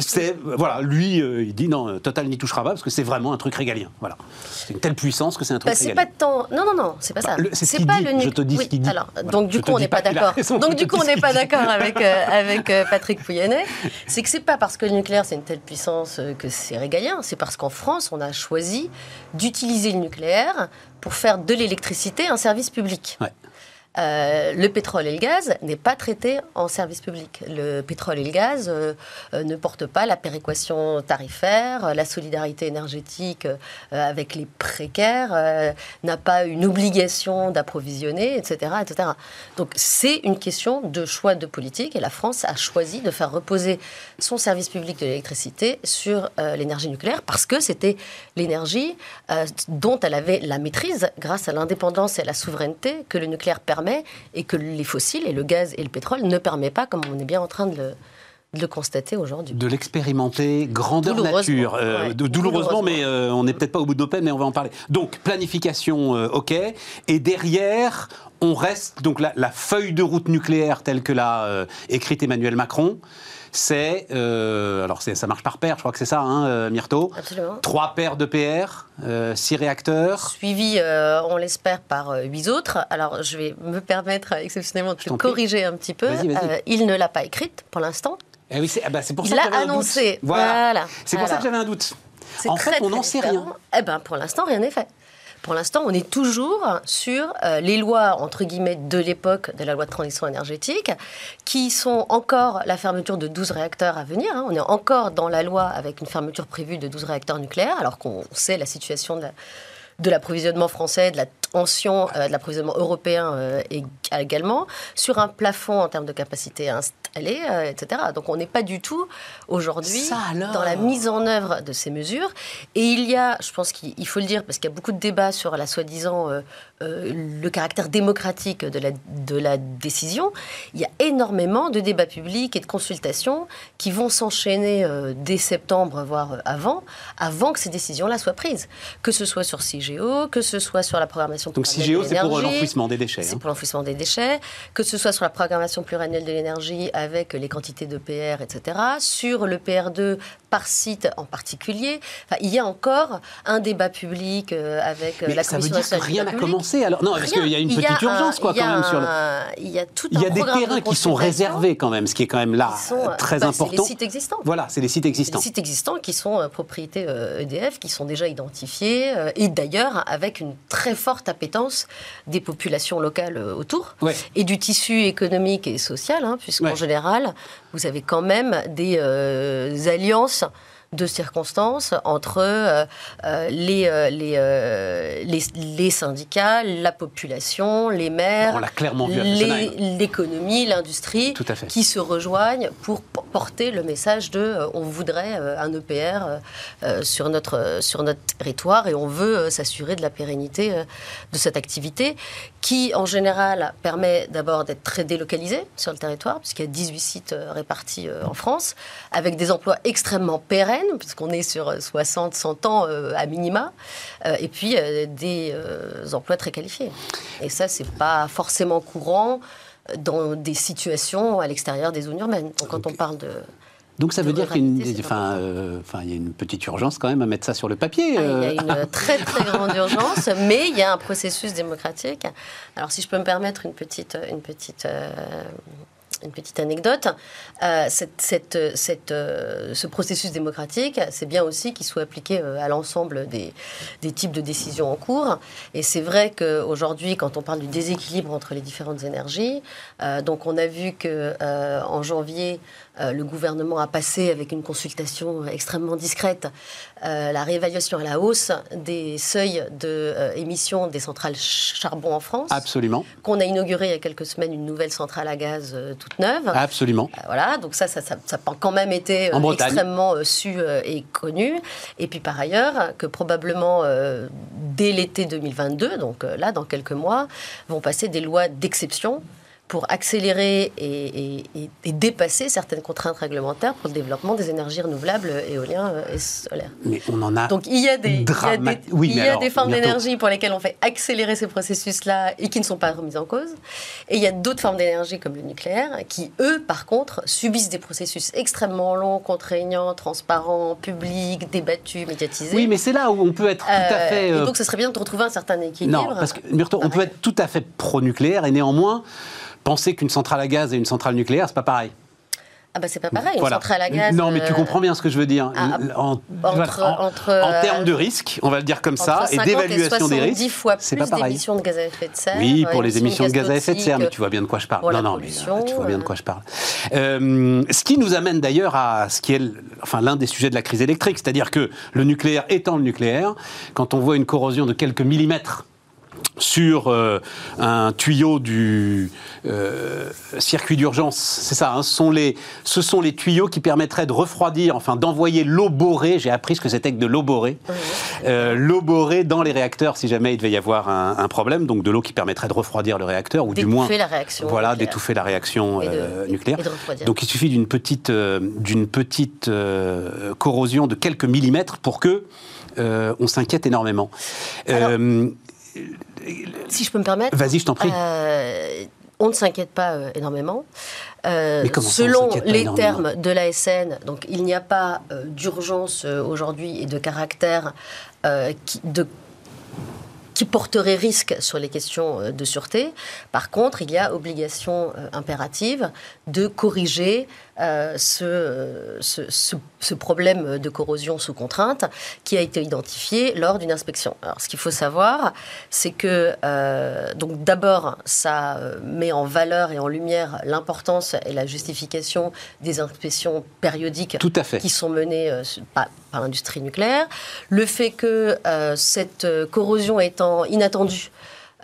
[SPEAKER 1] c'est voilà, lui, il dit non, Total n'y touchera pas parce que c'est vraiment un truc régalien. Voilà, c'est une telle puissance que c'est un truc bah, régalien.
[SPEAKER 4] Pas tant... Non, non, non, c'est pas ça.
[SPEAKER 1] Bah, c'est pas le Je te dis ce qu'il dit.
[SPEAKER 4] Alors, donc du coup, on n'est pas d'accord. Donc du coup, on n'est pas d'accord avec [LAUGHS] avec Patrick Pouyanné. C'est que c'est pas parce que le nucléaire c'est une telle puissance que c'est régalien, c'est parce qu'en France, on a choisi d'utiliser le nucléaire pour faire de l'électricité un service public. Euh, le pétrole et le gaz n'est pas traité en service public. Le pétrole et le gaz euh, euh, ne portent pas la péréquation tarifaire, la solidarité énergétique avec les précaires, n'a pas une obligation d'approvisionner, etc., etc. Donc c'est une question de choix de politique et la France a choisi de faire reposer son service public de l'électricité sur l'énergie nucléaire parce que c'était l'énergie dont elle avait la maîtrise grâce à l'indépendance et à la souveraineté que le nucléaire permet et que les fossiles et le gaz et le pétrole ne permettent pas, comme on est bien en train de le, constater aujourd'hui.
[SPEAKER 1] De l'expérimenter grandeur nature. Euh, douloureusement, mais euh, on n'est peut-être pas au bout de nos peines, mais on va en parler. Donc, planification, euh, ok. Et derrière, on reste, donc la, la, feuille de route nucléaire telle que l'a écrite Emmanuel Macron, c'est, euh, alors ça marche par paire, je crois que c'est ça, hein, euh, Myrto
[SPEAKER 4] Absolument.
[SPEAKER 1] Trois paires de PR, euh, six réacteurs.
[SPEAKER 4] Suivi, on l'espère, par huit autres. Alors je vais me permettre exceptionnellement de corriger un petit peu. il ne l'a pas écrite pour l'instant.
[SPEAKER 1] Eh oui, c'est ah bah, pour
[SPEAKER 4] ça
[SPEAKER 1] que j'avais
[SPEAKER 4] annoncé.
[SPEAKER 1] Voilà. C'est pour ça que j'avais un doute. En fait, on n'en sait rien.
[SPEAKER 4] Eh ben, pour l'instant, rien n'est fait. Pour l'instant, on est toujours sur euh, les lois, entre guillemets, de l'époque de la loi de transition énergétique, qui sont encore la fermeture de 12 réacteurs à venir. Hein. On est encore dans la loi avec une fermeture prévue de 12 réacteurs nucléaires, alors qu'on sait la situation de l'approvisionnement français, de la tension euh, de l'approvisionnement européen euh, également, sur un plafond en termes de capacité installée, etc. Donc on n'est pas du tout aujourd'hui dans la mise en œuvre de ces mesures. Et il y a, je pense qu'il faut le dire, parce qu'il y a beaucoup de débats sur la soi-disant euh, le caractère démocratique de la, de la décision, il y a énormément de débats publics et de consultations qui vont s'enchaîner euh, dès septembre, voire euh, avant, avant que ces décisions-là soient prises. Que ce soit sur Que ce soit sur la programmation
[SPEAKER 1] Donc CIGEO, c'est pour l'enfouissement des déchets.
[SPEAKER 4] C'est hein. pour l'enfouissement des déchets. Que ce soit sur la programmation pluriannuelle de l'énergie avec les quantités de PR, etc. Sur le PR2 par site en particulier. Enfin, il y a encore un débat public avec la Commission
[SPEAKER 1] ça veut dire que rien n'a commencé alors Non, parce qu'il y a une petite urgence, quoi, quand même. Sur le...
[SPEAKER 4] Il y a tout
[SPEAKER 1] Il y a des terrains qui sont réservés, quand même, ce qui est quand même là euh, très bah, important. C'est les
[SPEAKER 4] sites existants.
[SPEAKER 1] Voilà, c'est les sites existants.
[SPEAKER 4] Les sites existants qui sont euh, propriété EDF, e qui sont déjà identifiés, euh, et d'ailleurs avec une très forte appétence des populations locales autour, et du tissu économique et social, hein, puisqu'en général, vous avez quand même des alliances eso. De circonstances entre euh, euh, les, euh, les, les, syndicats, la population, les maires, l'économie, l'industrie, qui se rejoignent pour porter le message de on voudrait un EPR sur, notre, sur notre territoire et on veut s'assurer de la pérennité de cette activité qui, en général, permet d'abord d'être très délocalisé sur le territoire, puisqu'il y a 18 sites répartis en France, avec des emplois extrêmement pérennes puisqu'on est sur 60, 100 ans euh, à minima, euh, et puis euh, des emplois très qualifiés. Et ça, c'est pas forcément courant dans des situations à l'extérieur des zones urbaines. Donc, quand on parle de
[SPEAKER 1] donc ça veut dire qu'il y, a une petite urgence quand même à mettre ça sur le papier.
[SPEAKER 4] Ah, il y a une [LAUGHS] très très grande urgence, mais il y a un processus démocratique. Alors si je peux me permettre une petite, une petite une petite anecdote, euh, euh, ce processus démocratique, c'est bien aussi qu'il soit appliqué euh, à l'ensemble des, des, types de décisions en cours. Et c'est vrai qu'aujourd'hui, quand on parle du déséquilibre entre les différentes énergies, donc on a vu que en janvier, le gouvernement a passé avec une consultation extrêmement discrète la réévaluation à la hausse des seuils d'émission de, des centrales charbon en France.
[SPEAKER 1] Absolument.
[SPEAKER 4] Qu'on a inauguré il y a quelques semaines une nouvelle centrale à gaz toute neuve.
[SPEAKER 1] Absolument.
[SPEAKER 4] voilà, donc ça, ça, ça, a quand même été euh, extrêmement euh, su euh, et connu. Et puis par ailleurs, que probablement dès l'été 2022, donc là, dans quelques mois, vont passer des lois d'exception pour accélérer et, dépasser certaines contraintes réglementaires pour le développement des énergies renouvelables, éoliens et solaires.
[SPEAKER 1] Mais on en a.
[SPEAKER 4] Donc il y a des, il y a des, il y a des formes d'énergie pour lesquelles on fait accélérer ces processus-là et qui ne sont pas remises en cause. Et il y a d'autres formes d'énergie comme le nucléaire qui, eux, par contre, subissent des processus extrêmement longs, contraignants, transparents, publics, débattus, médiatisés.
[SPEAKER 1] Oui, mais c'est là où on peut être tout à euh, fait.
[SPEAKER 4] Et donc ce serait bien de retrouver un certain équilibre.
[SPEAKER 1] Non, parce que Murto, on peut être tout à fait pro-nucléaire et néanmoins penser qu'une centrale à gaz et une centrale nucléaire, c'est pas pareil.
[SPEAKER 4] Ah bah c'est pas pareil, une centrale à gaz.
[SPEAKER 1] Non, mais tu euh, comprends bien ce que je veux dire.
[SPEAKER 4] Ah, en, entre,
[SPEAKER 1] en, termes de risque, on va le dire comme ça, et d'évaluation des risques,
[SPEAKER 4] fois c'est pas pareil. d'émissions de gaz à effet de serre.
[SPEAKER 1] Oui, pour les émissions de gaz à effet de serre, mais tu vois bien de quoi je parle. Non, non, mais tu vois bien de quoi je parle. Euh, ce qui nous amène d'ailleurs à ce qui est, enfin, l'un des sujets de la crise électrique, c'est-à-dire que le nucléaire étant le nucléaire, quand on voit une corrosion de quelques millimètres sur euh, un tuyau du euh, circuit d'urgence. C'est ça, hein, ce, sont les, ce sont les tuyaux qui permettraient de refroidir, enfin d'envoyer l'eau borée, j'ai appris ce que c'était que de l'eau borée, euh, l'eau borée dans les réacteurs si jamais il devait y avoir un, problème, donc de l'eau qui permettrait de refroidir le réacteur, ou du moins...
[SPEAKER 4] la réaction.
[SPEAKER 1] Voilà, d'étouffer la réaction nucléaire. donc il suffit d'une petite, d'une petite corrosion de quelques millimètres pour que on s'inquiète énormément
[SPEAKER 4] si je peux me permettre.
[SPEAKER 1] Vas-y, je t'en prie.
[SPEAKER 4] Euh, on ne s'inquiète pas euh, énormément. Euh, selon les termes de l'ASN, donc il n'y a pas d'urgence aujourd'hui et de caractère qui, de qui porterait risque sur les questions de sûreté. Par contre, il y a obligation impérative de corriger euh, ce, ce, problème de corrosion sous contrainte qui a été identifié lors d'une inspection. Alors, ce qu'il faut savoir, c'est que, euh, donc d'abord, ça met en valeur et en lumière l'importance et la justification des inspections périodiques
[SPEAKER 1] Tout à fait.
[SPEAKER 4] qui sont menées euh, par, par l'industrie nucléaire. Le fait que cette corrosion étant inattendue,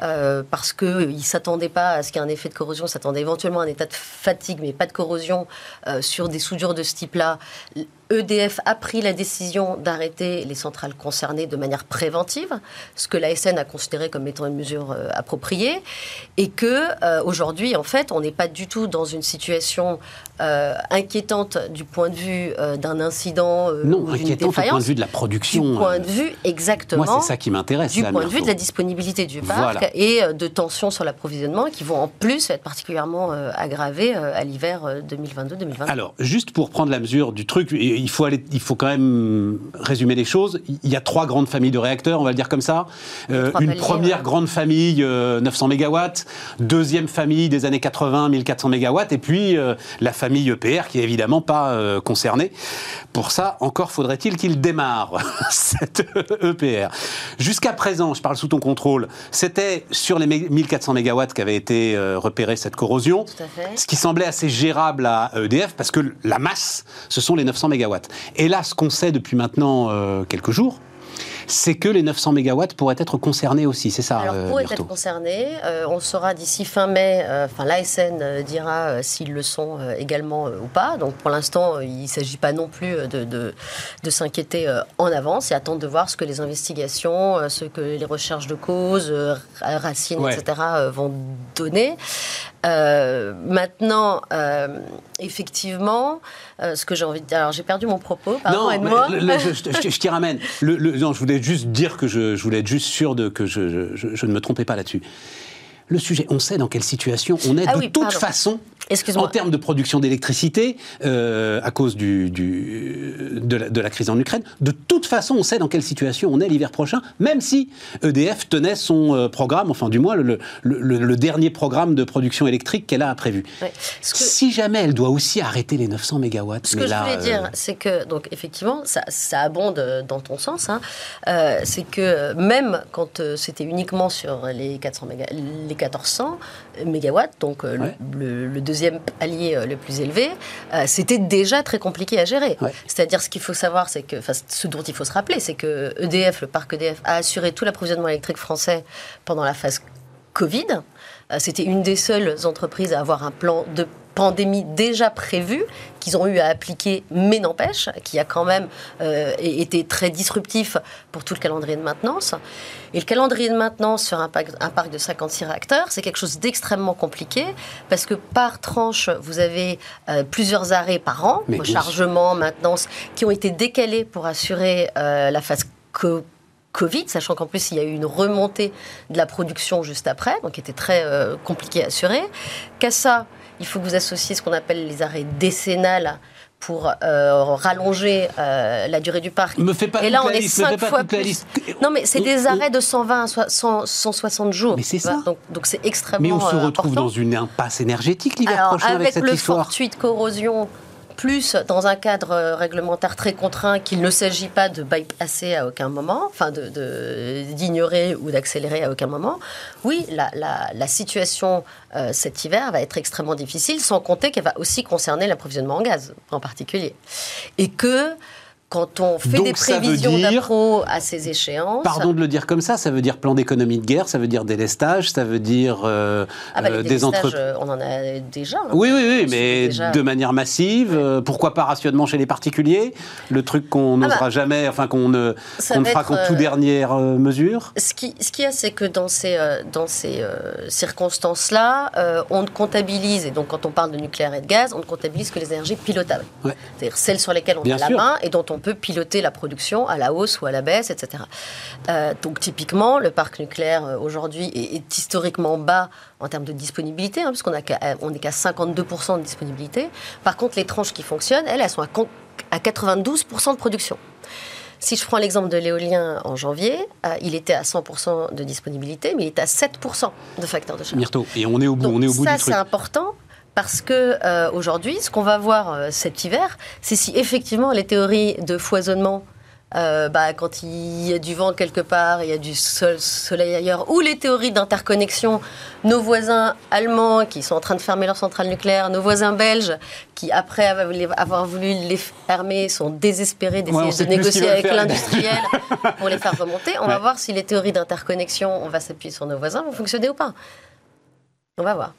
[SPEAKER 4] euh, parce qu'ils ne s'attendaient pas à ce qu'il y ait un effet de corrosion, s'attendaient éventuellement à un état de fatigue, mais pas de corrosion euh, sur des soudures de ce type-là. EDF a pris la décision d'arrêter les centrales concernées de manière préventive, ce que l'ASN a considéré comme étant une mesure euh, appropriée, et que aujourd'hui, en fait, on n'est pas du tout dans une situation inquiétante du point de vue d'un incident
[SPEAKER 1] non, ou d'une défaillance. du point de vue de la production.
[SPEAKER 4] Du point de vue, exactement.
[SPEAKER 1] Moi, c'est ça qui m'intéresse.
[SPEAKER 4] Du point de vue de la disponibilité du parc et euh, de tensions sur l'approvisionnement qui vont en plus être particulièrement euh, aggravées euh, à l'hiver 2022-2023.
[SPEAKER 1] Alors, juste pour prendre la mesure du truc, il faut, aller, il faut quand même résumer les choses. Il y a trois grandes familles de réacteurs, on va le dire comme ça. une première grande famille, 900 MW, deuxième famille des années 80, 1400 MW, et puis la famille EPR qui est évidemment pas concernée. Pour ça, encore faudrait-il qu'il démarre [LAUGHS] cette EPR. Jusqu'à présent, je parle sous ton contrôle, c'était sur les 1400 MW qu'avait été euh, repérée cette corrosion, ce qui semblait assez gérable à EDF parce que la masse, ce sont les 900 MW. Et là, ce qu'on sait depuis maintenant euh, quelques jours, c'est que les 900 MW pourraient être concernés aussi, c'est ça
[SPEAKER 4] Alors,
[SPEAKER 1] euh,
[SPEAKER 4] pourraient être concernés. Euh, on saura d'ici fin mai, euh, enfin l'ASN dira s'ils le sont également ou pas. Donc pour l'instant, il ne s'agit pas non plus de, de, s'inquiéter en avance et attendre de voir ce que les investigations, ce que les recherches de causes, racines, etc., vont donner. Maintenant, effectivement, ce que j'ai envie de dire. Alors j'ai perdu mon propos, pardon,
[SPEAKER 1] aide-moi. Je, je, je t'y ramène. Le, non, je voulais juste dire que je, voulais être juste sûr de, que je, ne me trompais pas là-dessus. Le sujet. On sait dans quelle situation on est
[SPEAKER 4] Ah
[SPEAKER 1] de
[SPEAKER 4] oui,
[SPEAKER 1] toute
[SPEAKER 4] pardon.
[SPEAKER 1] façon. En termes de production d'électricité, euh, à cause du, du- de, la, de la crise en Ukraine, de toute façon, on sait dans quelle situation on est l'hiver prochain, même si EDF tenait son euh, programme, enfin du moins le, le- le- le dernier programme de production électrique qu'elle a prévu.
[SPEAKER 4] Ouais. Ce que-
[SPEAKER 1] Si jamais elle doit aussi arrêter les 900 mégawatts,
[SPEAKER 4] Ce
[SPEAKER 1] mais
[SPEAKER 4] que
[SPEAKER 1] là,
[SPEAKER 4] je voulais
[SPEAKER 1] euh,
[SPEAKER 4] dire, c'est que, donc effectivement, ça, ça abonde dans ton sens, hein, c'est que même quand c'était uniquement sur les, 400 méga, les 1400 mégawatts, donc euh, le-
[SPEAKER 1] Ouais.
[SPEAKER 4] le, le deuxième palier euh, le plus élevé, euh, c'était déjà très compliqué à gérer.
[SPEAKER 1] Ouais.
[SPEAKER 4] C'est-à-dire, ce qu'il faut savoir, c'est que, enfin, ce dont il faut se rappeler, c'est que EDF, le parc EDF, a assuré tout l'approvisionnement électrique français pendant la phase Covid. C'était une des seules entreprises à avoir un plan de pandémie déjà prévu qu'ils ont eu à appliquer, mais n'empêche, qui a quand même euh, été très disruptif pour tout le calendrier de maintenance. Et le calendrier de maintenance sur un parc, un parc de 56 réacteurs, c'est quelque chose d'extrêmement compliqué parce que par tranche, vous avez euh, plusieurs arrêts par an,
[SPEAKER 1] Mais
[SPEAKER 4] rechargement, maintenance, qui ont été décalés pour assurer euh, la phase co- Covid, sachant qu'en plus il y a eu une remontée de la production juste après, donc qui était très euh, compliqué à assurer. Qu'à ça, il faut que vous associez ce qu'on appelle les arrêts décennales pour euh, rallonger euh, la durée du parc.
[SPEAKER 1] Me fais pas
[SPEAKER 4] Et là, on est
[SPEAKER 1] liste,
[SPEAKER 4] cinq fois plus. Non, mais c'est
[SPEAKER 1] On-
[SPEAKER 4] des
[SPEAKER 1] on-
[SPEAKER 4] arrêts de 120 à so- 100 160 jours.
[SPEAKER 1] Mais c'est ça.
[SPEAKER 4] Donc, donc c'est extrêmement
[SPEAKER 1] Mais on se
[SPEAKER 4] euh,
[SPEAKER 1] retrouve
[SPEAKER 4] important.
[SPEAKER 1] dans une impasse énergétique l'hiver prochain avec,
[SPEAKER 4] avec
[SPEAKER 1] cette
[SPEAKER 4] le
[SPEAKER 1] histoire.
[SPEAKER 4] fortuit de corrosion, plus dans un cadre euh, réglementaire très contraint qu'il ne s'agit pas de bypasser à aucun moment, enfin de- de- d'ignorer ou d'accélérer à aucun moment, oui, la situation euh, cet hiver va être extrêmement difficile, sans compter qu'elle va aussi concerner l'approvisionnement en gaz en particulier. Et que quand on fait
[SPEAKER 1] Donc,
[SPEAKER 4] des prévisions d'appro à ces échéances...
[SPEAKER 1] Pardon de le dire comme ça, ça veut dire plan d'économie de guerre, ça veut dire délestage, ça veut dire euh,
[SPEAKER 4] Ah bah, les
[SPEAKER 1] euh, des entreprises.
[SPEAKER 4] euh, on en a déjà. hein.
[SPEAKER 1] Oui, oui, oui, mais
[SPEAKER 4] déjà-
[SPEAKER 1] de manière massive. euh, pourquoi pas rationnement chez les particuliers Le truc qu'on
[SPEAKER 4] Ah bah,
[SPEAKER 1] n'osera jamais, enfin qu'on ne, fera qu'en toute dernière euh, mesure.
[SPEAKER 4] Ce qui, ce qu'il y a, c'est que dans ces, dans ces circonstances-là, on ne comptabilise, et donc quand on parle de nucléaire et de gaz, on ne comptabilise que les énergies pilotables.
[SPEAKER 1] Ouais.
[SPEAKER 4] C'est-à-dire celles sur lesquelles on
[SPEAKER 1] Bien
[SPEAKER 4] a la
[SPEAKER 1] sûr.
[SPEAKER 4] main et dont on peut piloter la production à la hausse ou à la baisse, etc. Euh, donc typiquement, le parc nucléaire euh, aujourd'hui est, est historiquement bas en termes de disponibilité, hein, puisqu'on n'est qu'à on est qu'à 52% de disponibilité. Par contre, les tranches qui fonctionnent, elles, elles sont à, con- à 92% de production. Si je prends l'exemple de l'éolien en janvier, euh, il était à 100% de disponibilité, mais il était à 7% de facteur de charge.
[SPEAKER 1] Myrto, et on est au bout,
[SPEAKER 4] Donc
[SPEAKER 1] on est au bout
[SPEAKER 4] ça,
[SPEAKER 1] du truc.
[SPEAKER 4] c'est important parce que euh, aujourd'hui, ce qu'on va voir euh, cet hiver, c'est si effectivement les théories de foisonnement, euh, bah, quand il y a du vent quelque part, il y a du sol- soleil ailleurs, ou les théories d'interconnexion, nos voisins allemands qui sont en train de fermer leurs centrales nucléaires, nos voisins belges qui, après avoir voulu les fermer, sont désespérés d'essayer de négocier avec l'industriel [LAUGHS] pour les faire remonter. On va voir si les théories d'interconnexion, on va s'appuyer sur nos voisins, vont fonctionner ou pas. On va voir.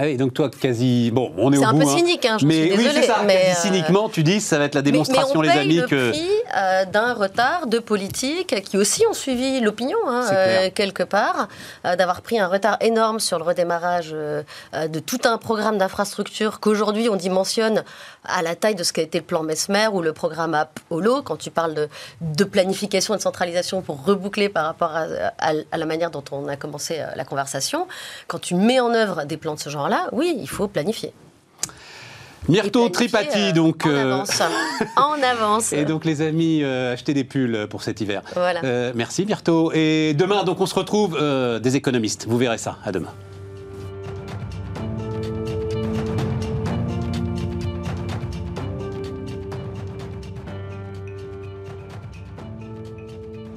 [SPEAKER 1] Ah oui, donc toi, quasi. Bon, on est,
[SPEAKER 4] C'est
[SPEAKER 1] au
[SPEAKER 4] un
[SPEAKER 1] bout.
[SPEAKER 4] peu
[SPEAKER 1] hein.
[SPEAKER 4] cynique, hein, je
[SPEAKER 1] mais
[SPEAKER 4] suis
[SPEAKER 1] oui,
[SPEAKER 4] désolée.
[SPEAKER 1] c'est ça.
[SPEAKER 4] mais,
[SPEAKER 1] quasi
[SPEAKER 4] euh,
[SPEAKER 1] cyniquement, tu dis, ça va être la
[SPEAKER 4] mais-
[SPEAKER 1] démonstration,
[SPEAKER 4] mais, on
[SPEAKER 1] les amis,
[SPEAKER 4] le
[SPEAKER 1] que.
[SPEAKER 4] prix euh, d'un retard de politique qui aussi ont suivi l'opinion, hein,
[SPEAKER 1] C'est
[SPEAKER 4] euh, quelque part, euh, d'avoir pris un retard énorme sur le redémarrage euh, euh, de tout un programme d'infrastructure qu'aujourd'hui on dimensionne à la taille de ce qu'a été le plan Mesmer ou le programme Apollo, quand tu parles de, de planification et de centralisation pour reboucler par rapport à, à- à la manière dont on a commencé euh, la conversation, quand tu mets en œuvre des plans de ce genre-là, oui, il faut planifier.
[SPEAKER 1] Myrto Tripati,
[SPEAKER 4] euh,
[SPEAKER 1] donc.
[SPEAKER 4] En
[SPEAKER 1] euh,
[SPEAKER 4] avance. [LAUGHS] en avance.
[SPEAKER 1] Et donc les amis, euh, achetez des pulls pour cet hiver.
[SPEAKER 4] Voilà.
[SPEAKER 1] Merci Myrto. Et demain, donc on se retrouve des économistes. Vous verrez ça. À demain.